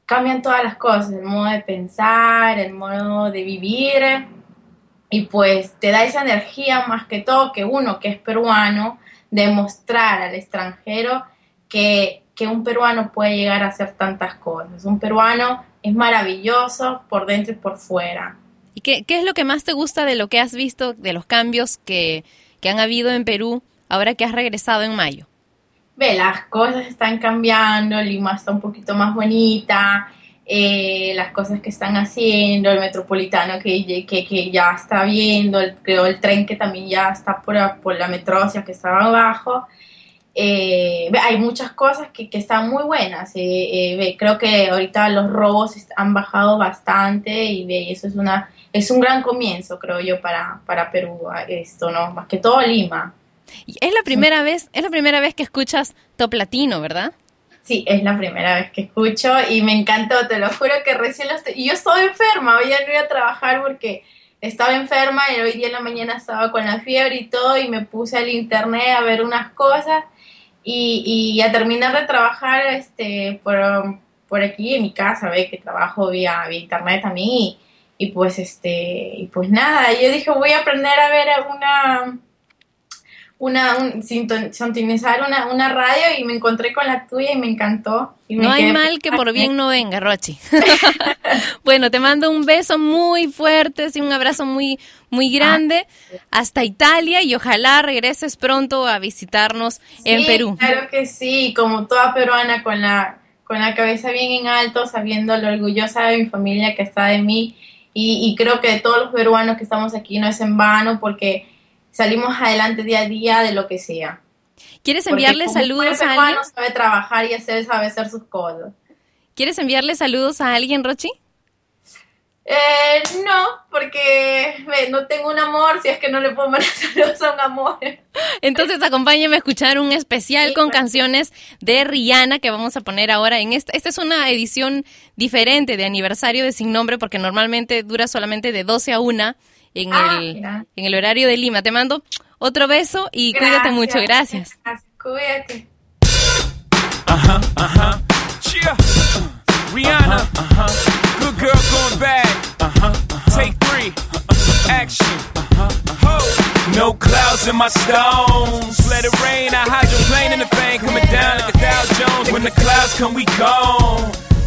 cambian todas las cosas, el modo de pensar, el modo de vivir, y pues te da esa energía más que todo que uno que es peruano, demostrar al extranjero que, que un peruano puede llegar a hacer tantas cosas. Un peruano es maravilloso por dentro y por fuera. ¿Y qué, qué es lo que más te gusta de lo que has visto, de los cambios que, que han habido en Perú ahora que has regresado en mayo? Ve, las cosas están cambiando, Lima está un poquito más bonita, eh, las cosas que están haciendo, el metropolitano que, que, que ya está viendo, el, creo el tren que también ya está por, por la metrocia que estaba abajo. Eh, hay muchas cosas que, que están muy buenas. eh, eh, creo que ahorita los robos han bajado bastante y ve, eso es una es un gran comienzo, creo yo, para, para Perú, esto, ¿no? Más que todo Lima. Y es la primera vez, es la primera vez que escuchas Top Latino, ¿verdad? Sí, es la primera vez que escucho y me encantó, te lo juro que recién lo estoy... Y yo estoy enferma, hoy ya no iba a trabajar porque estaba enferma y hoy día en la mañana estaba con la fiebre y todo y me puse al internet a ver unas cosas y, y a terminar de trabajar este, por, por aquí en mi casa, ve que trabajo vía, vía internet también y, y pues este, y pues nada, yo dije voy a aprender a ver una una, un, sinton- sintonizar una, una radio y me encontré con la tuya y me encantó. Y me No hay mal que por bien no venga, Rochi. bueno, te mando un beso muy fuerte, sí, un abrazo muy, muy grande hasta Italia y ojalá regreses pronto a visitarnos en Perú. Claro que sí, como toda peruana con la, con la cabeza bien en alto, sabiendo lo orgullosa de mi familia que está de mí. Y, y creo que de todos los peruanos que estamos aquí no es en vano porque salimos adelante día a día de lo que sea. ¿Quieres enviarle saludos a alguien? peruano sabe trabajar y hacer, sabe hacer sus cosas. ¿Quieres enviarle saludos a alguien, Rochi? Eh, no, porque ve, no tengo un amor, si es que no le puedo mandar saludos a un amor. Entonces acompáñame a escuchar un especial con canciones de Rihanna que vamos a poner ahora en esta. Esta es una edición diferente de aniversario de Sin Nombre porque normalmente dura solamente de 12 a 1 en, Ah, el, mira. en el horario de Lima. Te mando otro beso y cuídate mucho. Gracias. Gracias, Cuídate. Uh-huh, uh-huh. Cheer. Rihanna. Uh-huh, Good girl going bad. Uh-huh, Take three. Action. No clouds in my stones. Let it rain. I hydroplane in the bank. Coming down like a Dow Jones. When the clouds come, we gone.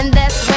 And that's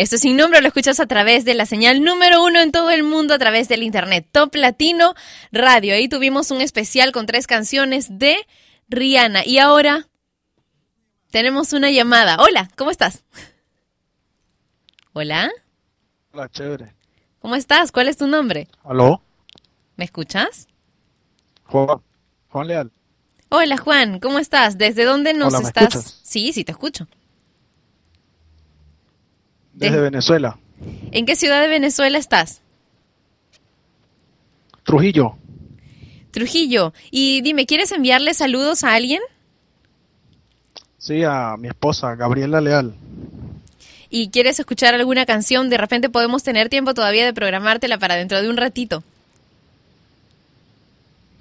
Esto es sin nombre, lo escuchas a través de la señal número uno en todo el mundo a través del internet, Top Latino Radio. Ahí tuvimos un especial con tres canciones de Rihanna. Y ahora tenemos una llamada. Hola, ¿cómo estás? Hola, Hola, chévere. ¿cómo estás? ¿Cuál es tu nombre? ¿Aló? ¿Me escuchas? Juan, Juan Leal. Hola Juan, ¿cómo estás? ¿Desde dónde nos Hola, ¿me estás? escuchas? Sí, sí, te escucho. Desde De- Venezuela. ¿En qué ciudad de Venezuela estás? Trujillo. Trujillo. Y dime, ¿quieres enviarle saludos a alguien? Sí, a mi esposa, Gabriela Leal. ¿Y quieres escuchar alguna canción? De repente podemos tener tiempo todavía de programártela para dentro de un ratito.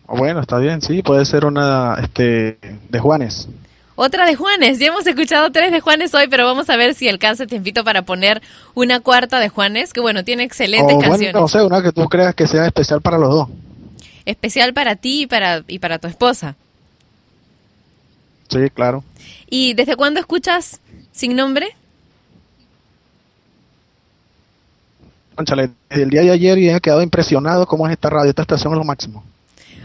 Ah, Bueno, está bien, sí, puede ser una este, de Juanes. Otra de Juanes. Ya hemos escuchado tres de Juanes hoy, pero vamos a ver si alcanza tiempito para poner una cuarta de Juanes, que bueno, tiene excelentes o canciones. bueno, no sé, una que tú creas que sea especial para los dos. Especial para ti y para, y para tu esposa. Sí, claro. ¿Y desde cuándo escuchas Sin Nombre? Cónchale, desde el día de ayer y he quedado impresionado cómo es esta radio, esta estación es lo máximo.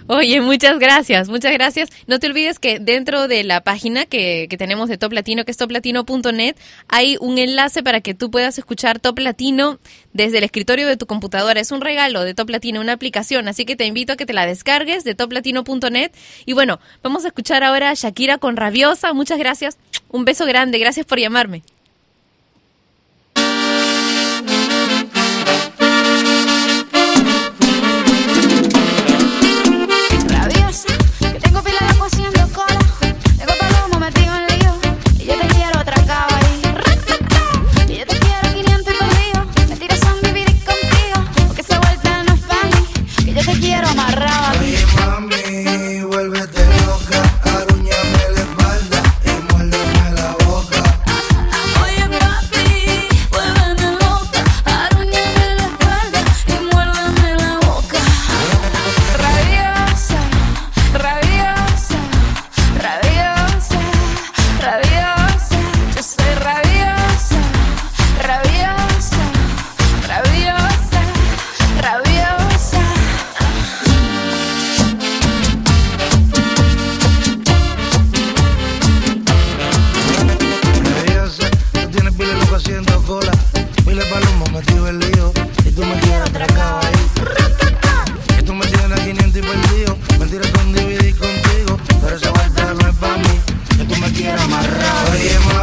Oye, muchas gracias, muchas gracias. No te olvides que dentro de la página que, que tenemos de Top Latino, que es toplatino.net, hay un enlace para que tú puedas escuchar Top Latino desde el escritorio de tu computadora. Es un regalo de Top Latino, una aplicación, así que te invito a que te la descargues de toplatino.net. Y bueno, vamos a escuchar ahora a Shakira con Rabiosa. Muchas gracias. Un beso grande, gracias por llamarme.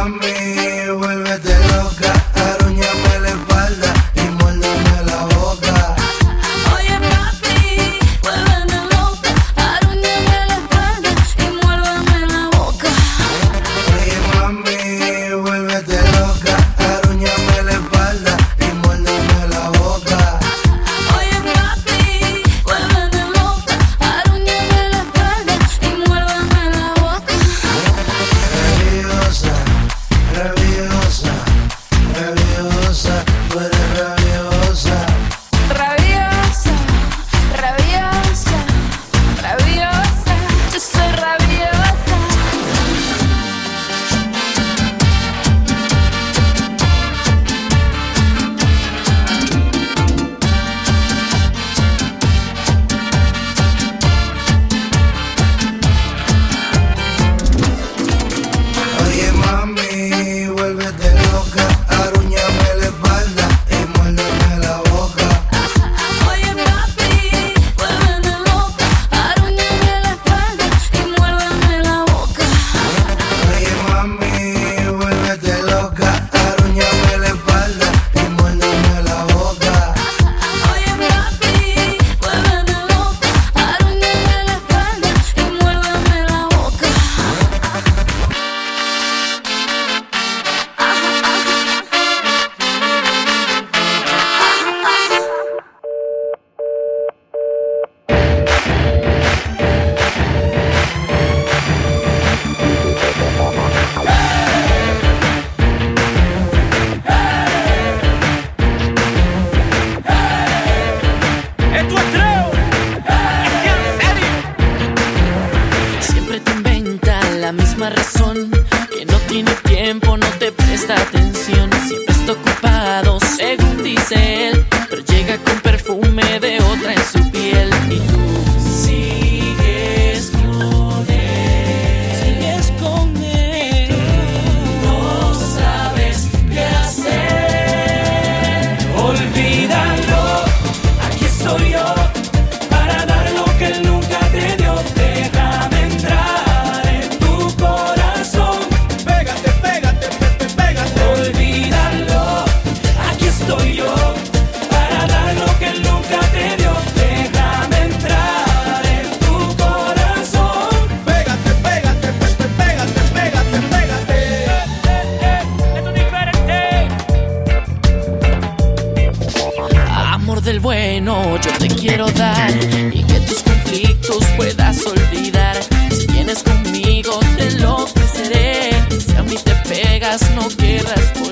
mami. Bueno yo te quiero dar y que tus conflictos puedas olvidar. Si vienes conmigo te enloqueceré. Si a mí te pegas no querrás volver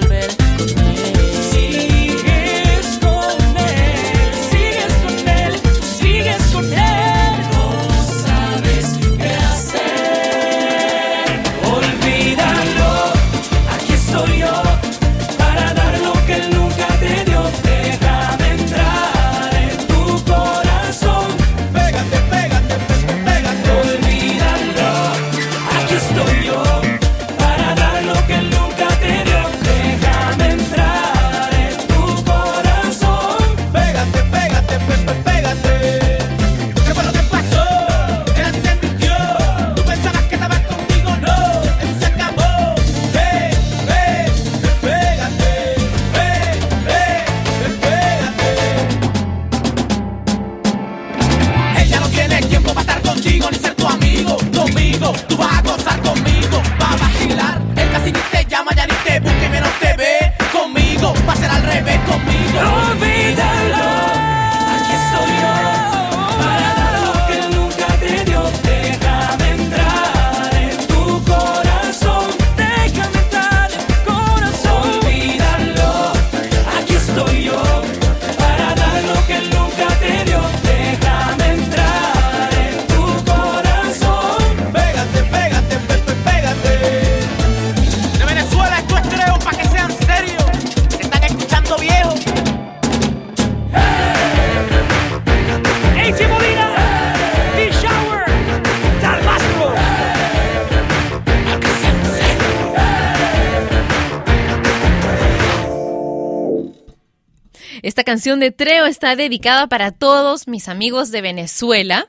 canción de Treo está dedicada para todos mis amigos de Venezuela,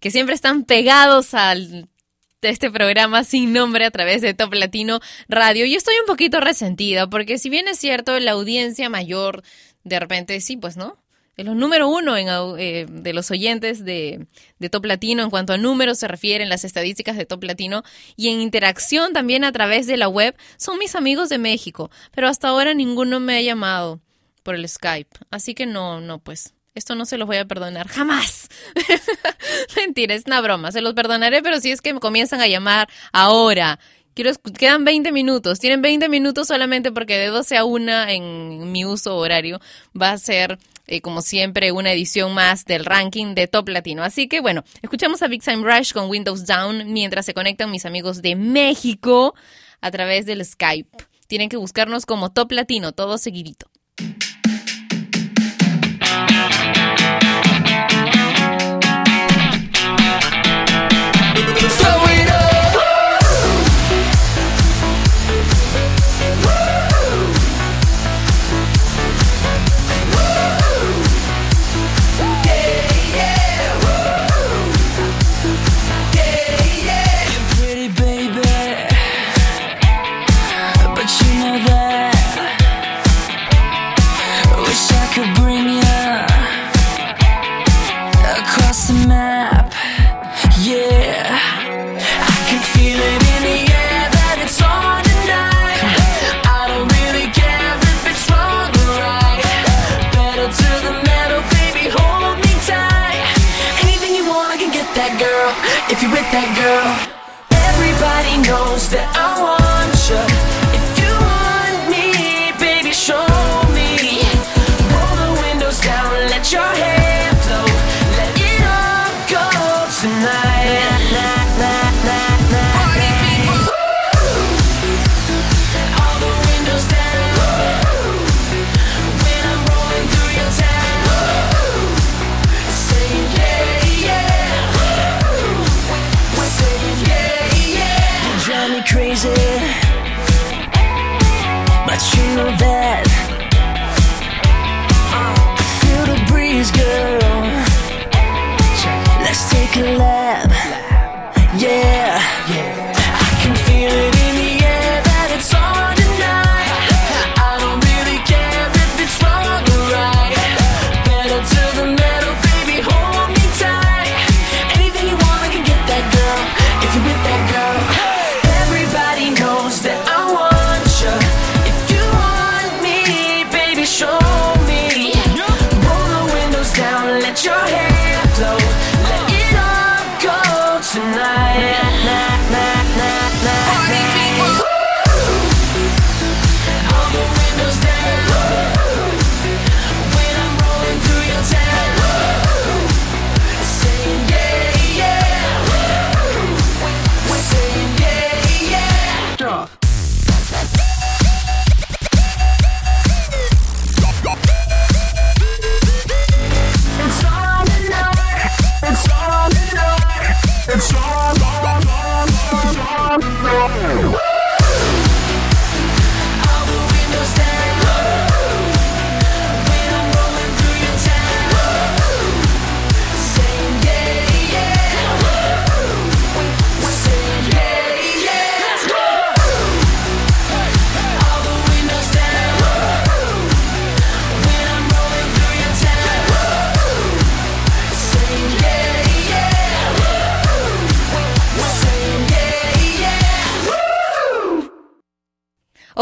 que siempre están pegados al de este programa sin nombre a través de Top Latino Radio. Y estoy un poquito resentida, porque si bien es cierto, la audiencia mayor, de repente sí, pues no. Es lo número uno en, eh, de los oyentes de, de Top Latino en cuanto a números se refieren, las estadísticas de Top Latino y en interacción también a través de la web son mis amigos de México, pero hasta ahora ninguno me ha llamado por el Skype. Así que no, no, pues esto no se los voy a perdonar jamás. Mentira, es una broma. Se los perdonaré, pero si es que me comienzan a llamar ahora. Quiero, quedan 20 minutos. Tienen 20 minutos solamente porque de 12 a 1 en mi uso horario va a ser, eh, como siempre, una edición más del ranking de Top Latino. Así que bueno, escuchamos a Big Time Rush con Windows Down mientras se conectan mis amigos de México a través del Skype. Tienen que buscarnos como Top Latino, todo seguidito. So that girl, everybody knows that I want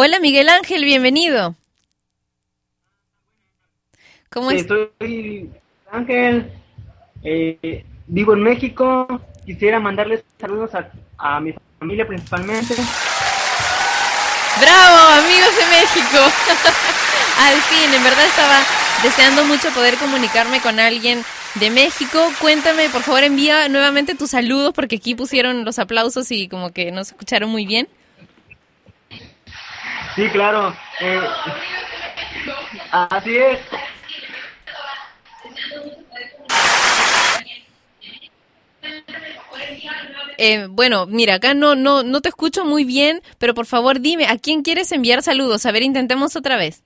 Hola Miguel Ángel, bienvenido. ¿Cómo Sí, es? Soy Ángel, eh, vivo en México. Quisiera mandarles saludos a, a mi familia principalmente. ¡Bravo, amigos de México! Al fin, en verdad estaba deseando mucho poder comunicarme con alguien de México. Cuéntame, por favor, envía nuevamente tus saludos porque aquí pusieron los aplausos y como que no se escucharon muy bien. Sí, claro. eh, así es. Eh, bueno, mira, acá no, no, no te escucho muy bien, pero por favor dime, ¿a quién quieres enviar saludos? A ver, intentemos otra vez.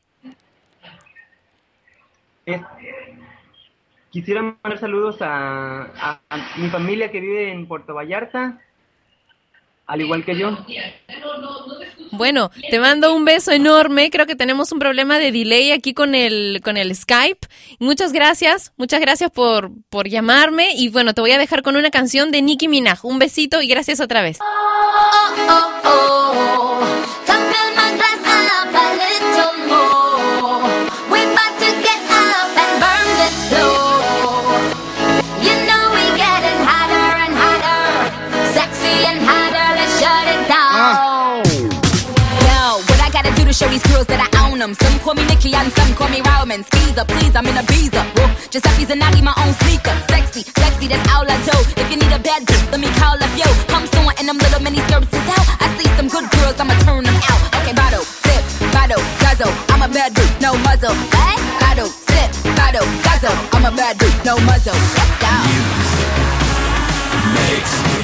Eh, quisiera mandar saludos a, a- a mi familia que vive en Puerto Vallarta, al igual que yo. Bueno, te mando un beso enorme. Creo que tenemos un problema de delay aquí con el, con el Skype. Muchas gracias, muchas gracias por, por llamarme. Y bueno, te voy a dejar con una canción de Nicki Minaj. Un besito y gracias otra vez. Come fill my them? Some call me Nikki and some call me Roman. Skeezer, please, I'm in a visa. Whoa, Giuseppe's and Nagi, my own sneaker. Sexy, sexy, that's all I do. If you need a bad bitch, let me call up yo. I'm someone in them little mini skirts is out. I see some good girls, I'ma turn them out. Okay, bottle, sip, bottle, guzzle. I'm a bad dude, no muzzle. What? Bottle, sip, bottle, guzzle. I'm a bad dude, no muzzle. Let's go. Makes me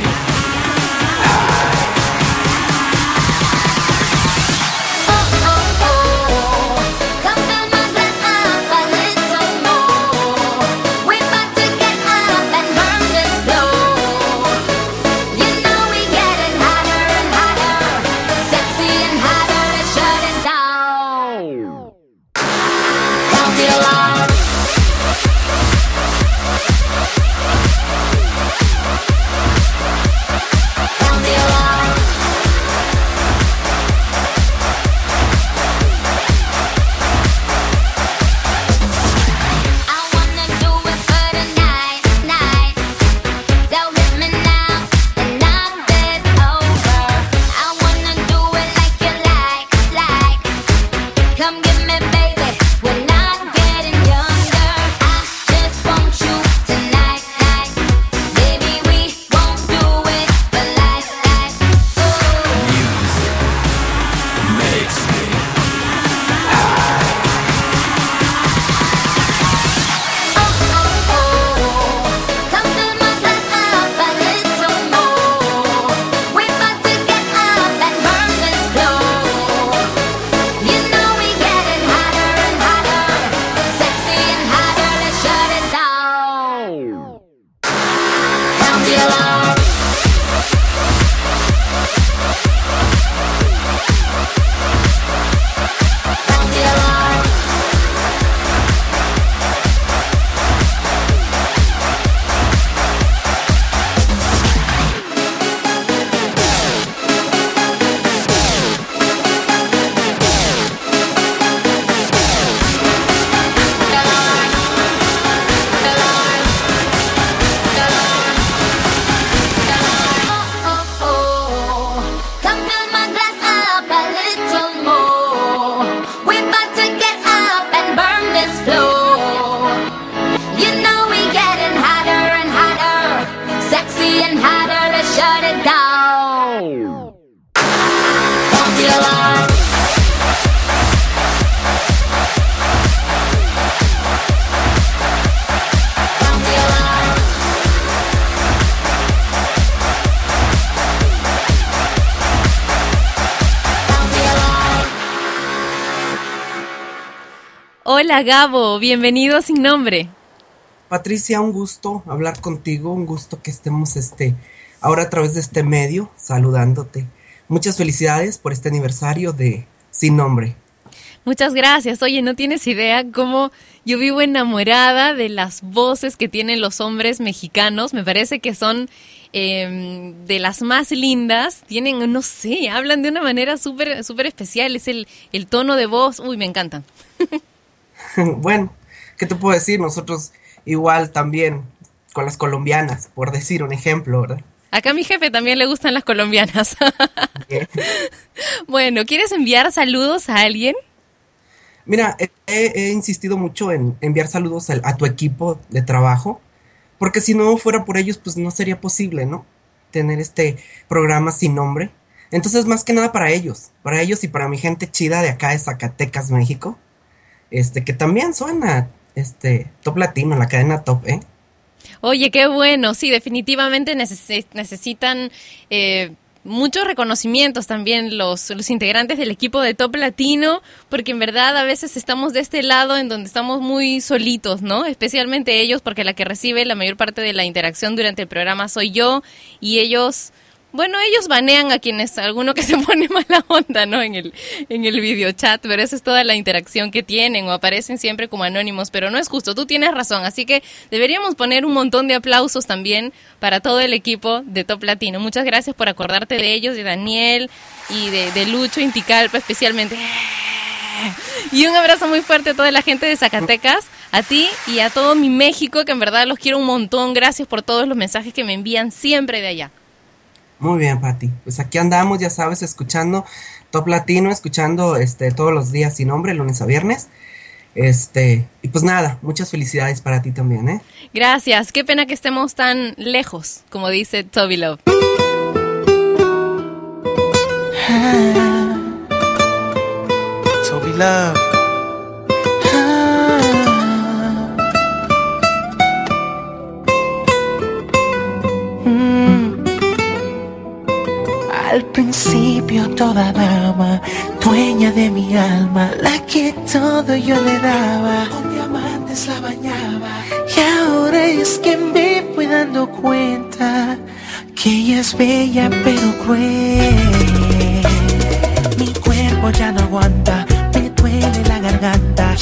Hola Gabo, bienvenido Sin Nombre. Patricia, un gusto hablar contigo, un gusto que estemos este ahora a través de este medio saludándote. Muchas felicidades por este aniversario de Sin Nombre. Muchas gracias. Oye, no tienes idea cómo yo vivo enamorada de las voces que tienen los hombres mexicanos. Me parece que son eh, de las más lindas. Tienen, no sé, hablan de una manera súper súper especial. Es el, el tono de voz. Uy, me encantan. bueno, ¿qué te puedo decir? Nosotros igual también con las colombianas, por decir un ejemplo, ¿verdad? Acá a mi jefe también le gustan las colombianas. bueno, ¿quieres enviar saludos a alguien? Mira, he, he insistido mucho en enviar saludos a, a, tu equipo de trabajo, porque si no fuera por ellos, pues no sería posible, ¿no? Tener este programa sin nombre. Entonces, más que nada para ellos, para ellos y para mi gente chida de acá de Zacatecas, México, este, que también suena, este, top latino, la cadena top, ¿eh? Oye, qué bueno, sí, definitivamente neces necesitan... Eh, muchos reconocimientos también los, los integrantes del equipo de Top Latino, porque en verdad a veces estamos de este lado en donde estamos muy solitos, ¿no? Especialmente ellos, porque la que recibe la mayor parte de la interacción durante el programa soy yo y ellos... Bueno, ellos banean a quienes, alguno que se pone mala onda, ¿no? En el, en el video chat, pero esa es toda la interacción que tienen o aparecen siempre como anónimos, pero no es justo, tú tienes razón, así que deberíamos poner un montón de aplausos también para todo el equipo de Top Latino. Muchas gracias por acordarte de ellos, de Daniel y de, de Lucho Inticalpa especialmente. Y un abrazo muy fuerte a toda la gente de Zacatecas, a ti y a todo mi México, que en verdad los quiero un montón. Gracias por todos los mensajes que me envían siempre de allá. Muy bien, Pati. Pues aquí andamos, ya sabes, escuchando Top Latino, escuchando este todos los días sin nombre, lunes a viernes. Este, y pues nada, muchas felicidades para ti también, ¿eh? Gracias. Qué pena que estemos tan lejos, como dice Toby Love. Toby Love. Al principio toda dama, dueña de mi alma, la que todo yo le daba, con diamantes la bañaba. Y ahora es que me voy dando cuenta que ella es bella pero cruel. Mi cuerpo ya no aguanta, me duele la garganta.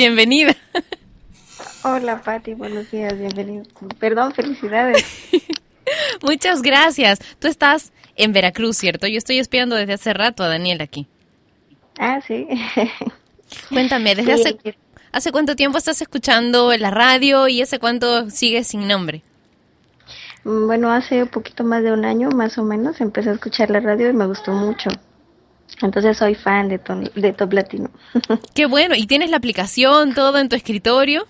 Bienvenida. Hola Pati, buenos días, bienvenido. Perdón, felicidades. Muchas gracias. Tú estás en Veracruz, ¿cierto? Yo estoy espiando desde hace rato a Daniel aquí. Ah, sí. Cuéntame, ¿desde Sí, hace, hace cuánto tiempo estás escuchando la radio y hace cuánto sigues sin nombre? Mm, Bueno, hace un poquito más de un año, más o menos, empecé a escuchar la radio y me gustó mucho. Entonces soy fan de, Top Latino. Qué bueno, ¿y tienes la aplicación, todo en tu escritorio?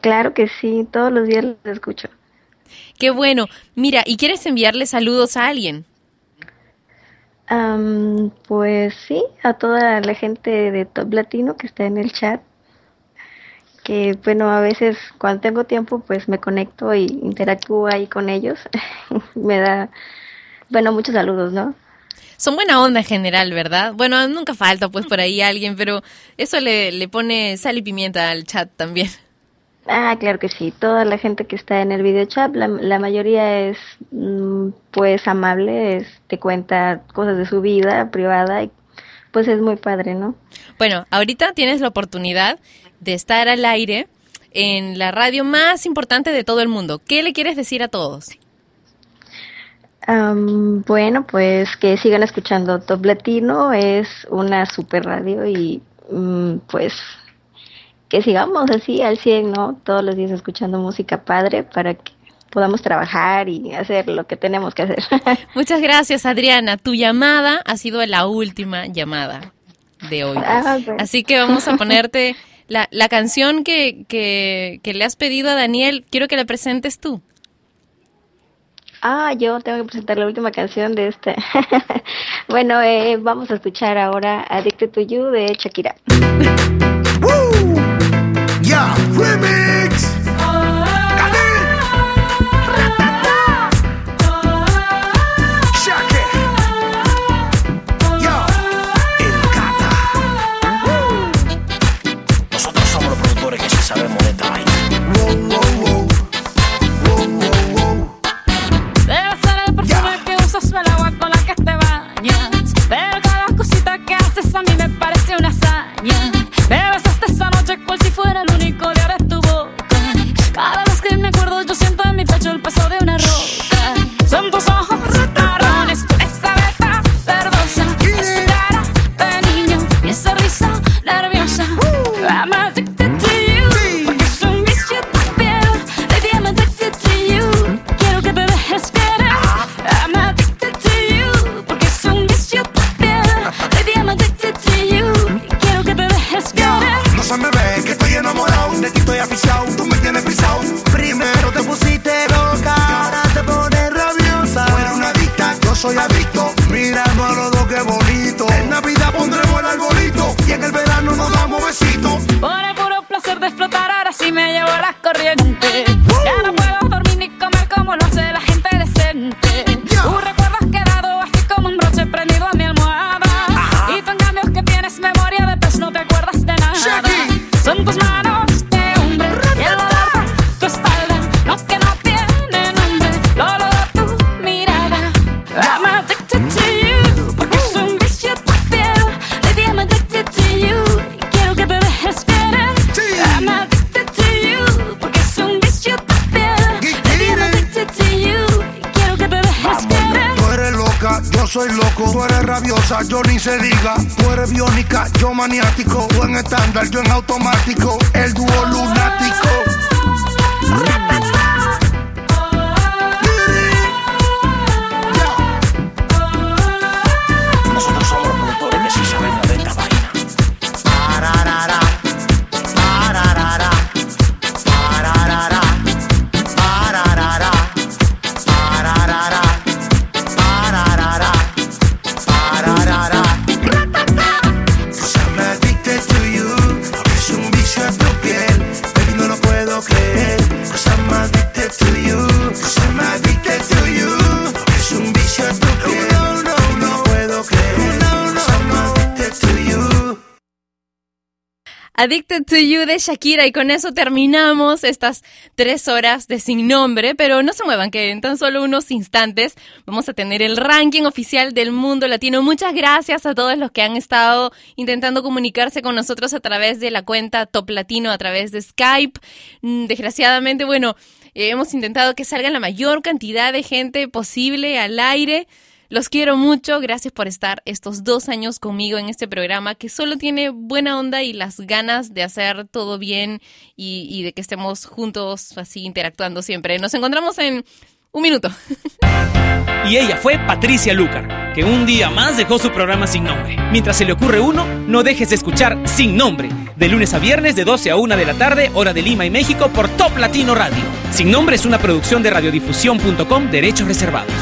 Claro que sí, todos los días lo escucho. Qué bueno. Mira, ¿y quieres enviarle saludos a alguien? Am, pues sí, a toda la gente de Top Latino que está en el chat. Que bueno, a veces cuando tengo tiempo, pues me conecto y interactúo ahí con ellos. me da, bueno, muchos saludos, ¿no? Son buena onda en general, ¿verdad? Bueno, nunca falta pues por ahí alguien, pero eso le, le pone sal y pimienta al chat también. Ah, claro que sí. Toda la gente que está en el video chat, la, la mayoría es mm, pues amable, es- te cuenta cosas de su vida privada y pues es muy padre, ¿no? Bueno, ahorita tienes la oportunidad de estar al aire en la radio más importante de todo el mundo. ¿Qué le quieres decir a todos? Bueno, pues que sigan escuchando Top Latino, es una super radio y mm, pues que sigamos así al 100, ¿no? Todos los días escuchando música padre para que podamos trabajar y hacer lo que tenemos que hacer. Muchas gracias, Adriana. Tu llamada ha sido la última llamada de hoy. Ah, bueno. Así que vamos a ponerte la, la canción que, que, que le has pedido a Daniel. Quiero que la presentes tú. Ah, yo tengo que presentar la última canción de este. bueno, eh, vamos a escuchar ahora Addicted to You de Shakira. Yeah, remix. Usas o el agua con la que te bañas. Pero cada cosita que haces a mí me parece una hazaña. Me besaste esa noche cual si fuera el único de tu boca. Cada vez que me acuerdo yo siento en mi pecho el peso de una roca. Son tus ojos que estoy enamorado, de ti estoy aficionado, tú me tienes pisado. Primero te pusiste loca, ahora te pones rabiosa. Eres una adicta, yo soy adicto. Mirando a los dos que bonito. En Navidad pondremos el arbolito y en el verano nos damos besitos. Por el puro placer de explotar, ahora sí me llevo las corrientes. Son tus manos soy loco. Tú eres rabiosa, yo ni se diga. Tú eres biónica, yo maniático. Tú en estándar, yo en automático. El dúo lunático. Addicted to You de Shakira y con eso terminamos estas tres horas de sin nombre, pero no se muevan que en tan solo unos instantes vamos a tener el ranking oficial del mundo latino. Muchas gracias a todos los que han estado intentando comunicarse con nosotros a través de la cuenta Top Latino, a través de Skype. Mm, Desgraciadamente, bueno, eh, hemos intentado que salga la mayor cantidad de gente posible al aire. Los quiero mucho, gracias por estar estos dos años conmigo en este programa que solo tiene buena onda y las ganas de hacer todo bien y, de que estemos juntos así interactuando siempre. Nos encontramos en un minuto. Y ella fue Patricia Lucar, que un día más dejó su programa sin nombre. Mientras se le ocurre uno, no dejes de escuchar Sin Nombre, de lunes a viernes de 12 a 1 de la tarde, hora de Lima y México, por Top Latino Radio. Sin Nombre es una producción de radiodifusión.com, derechos reservados.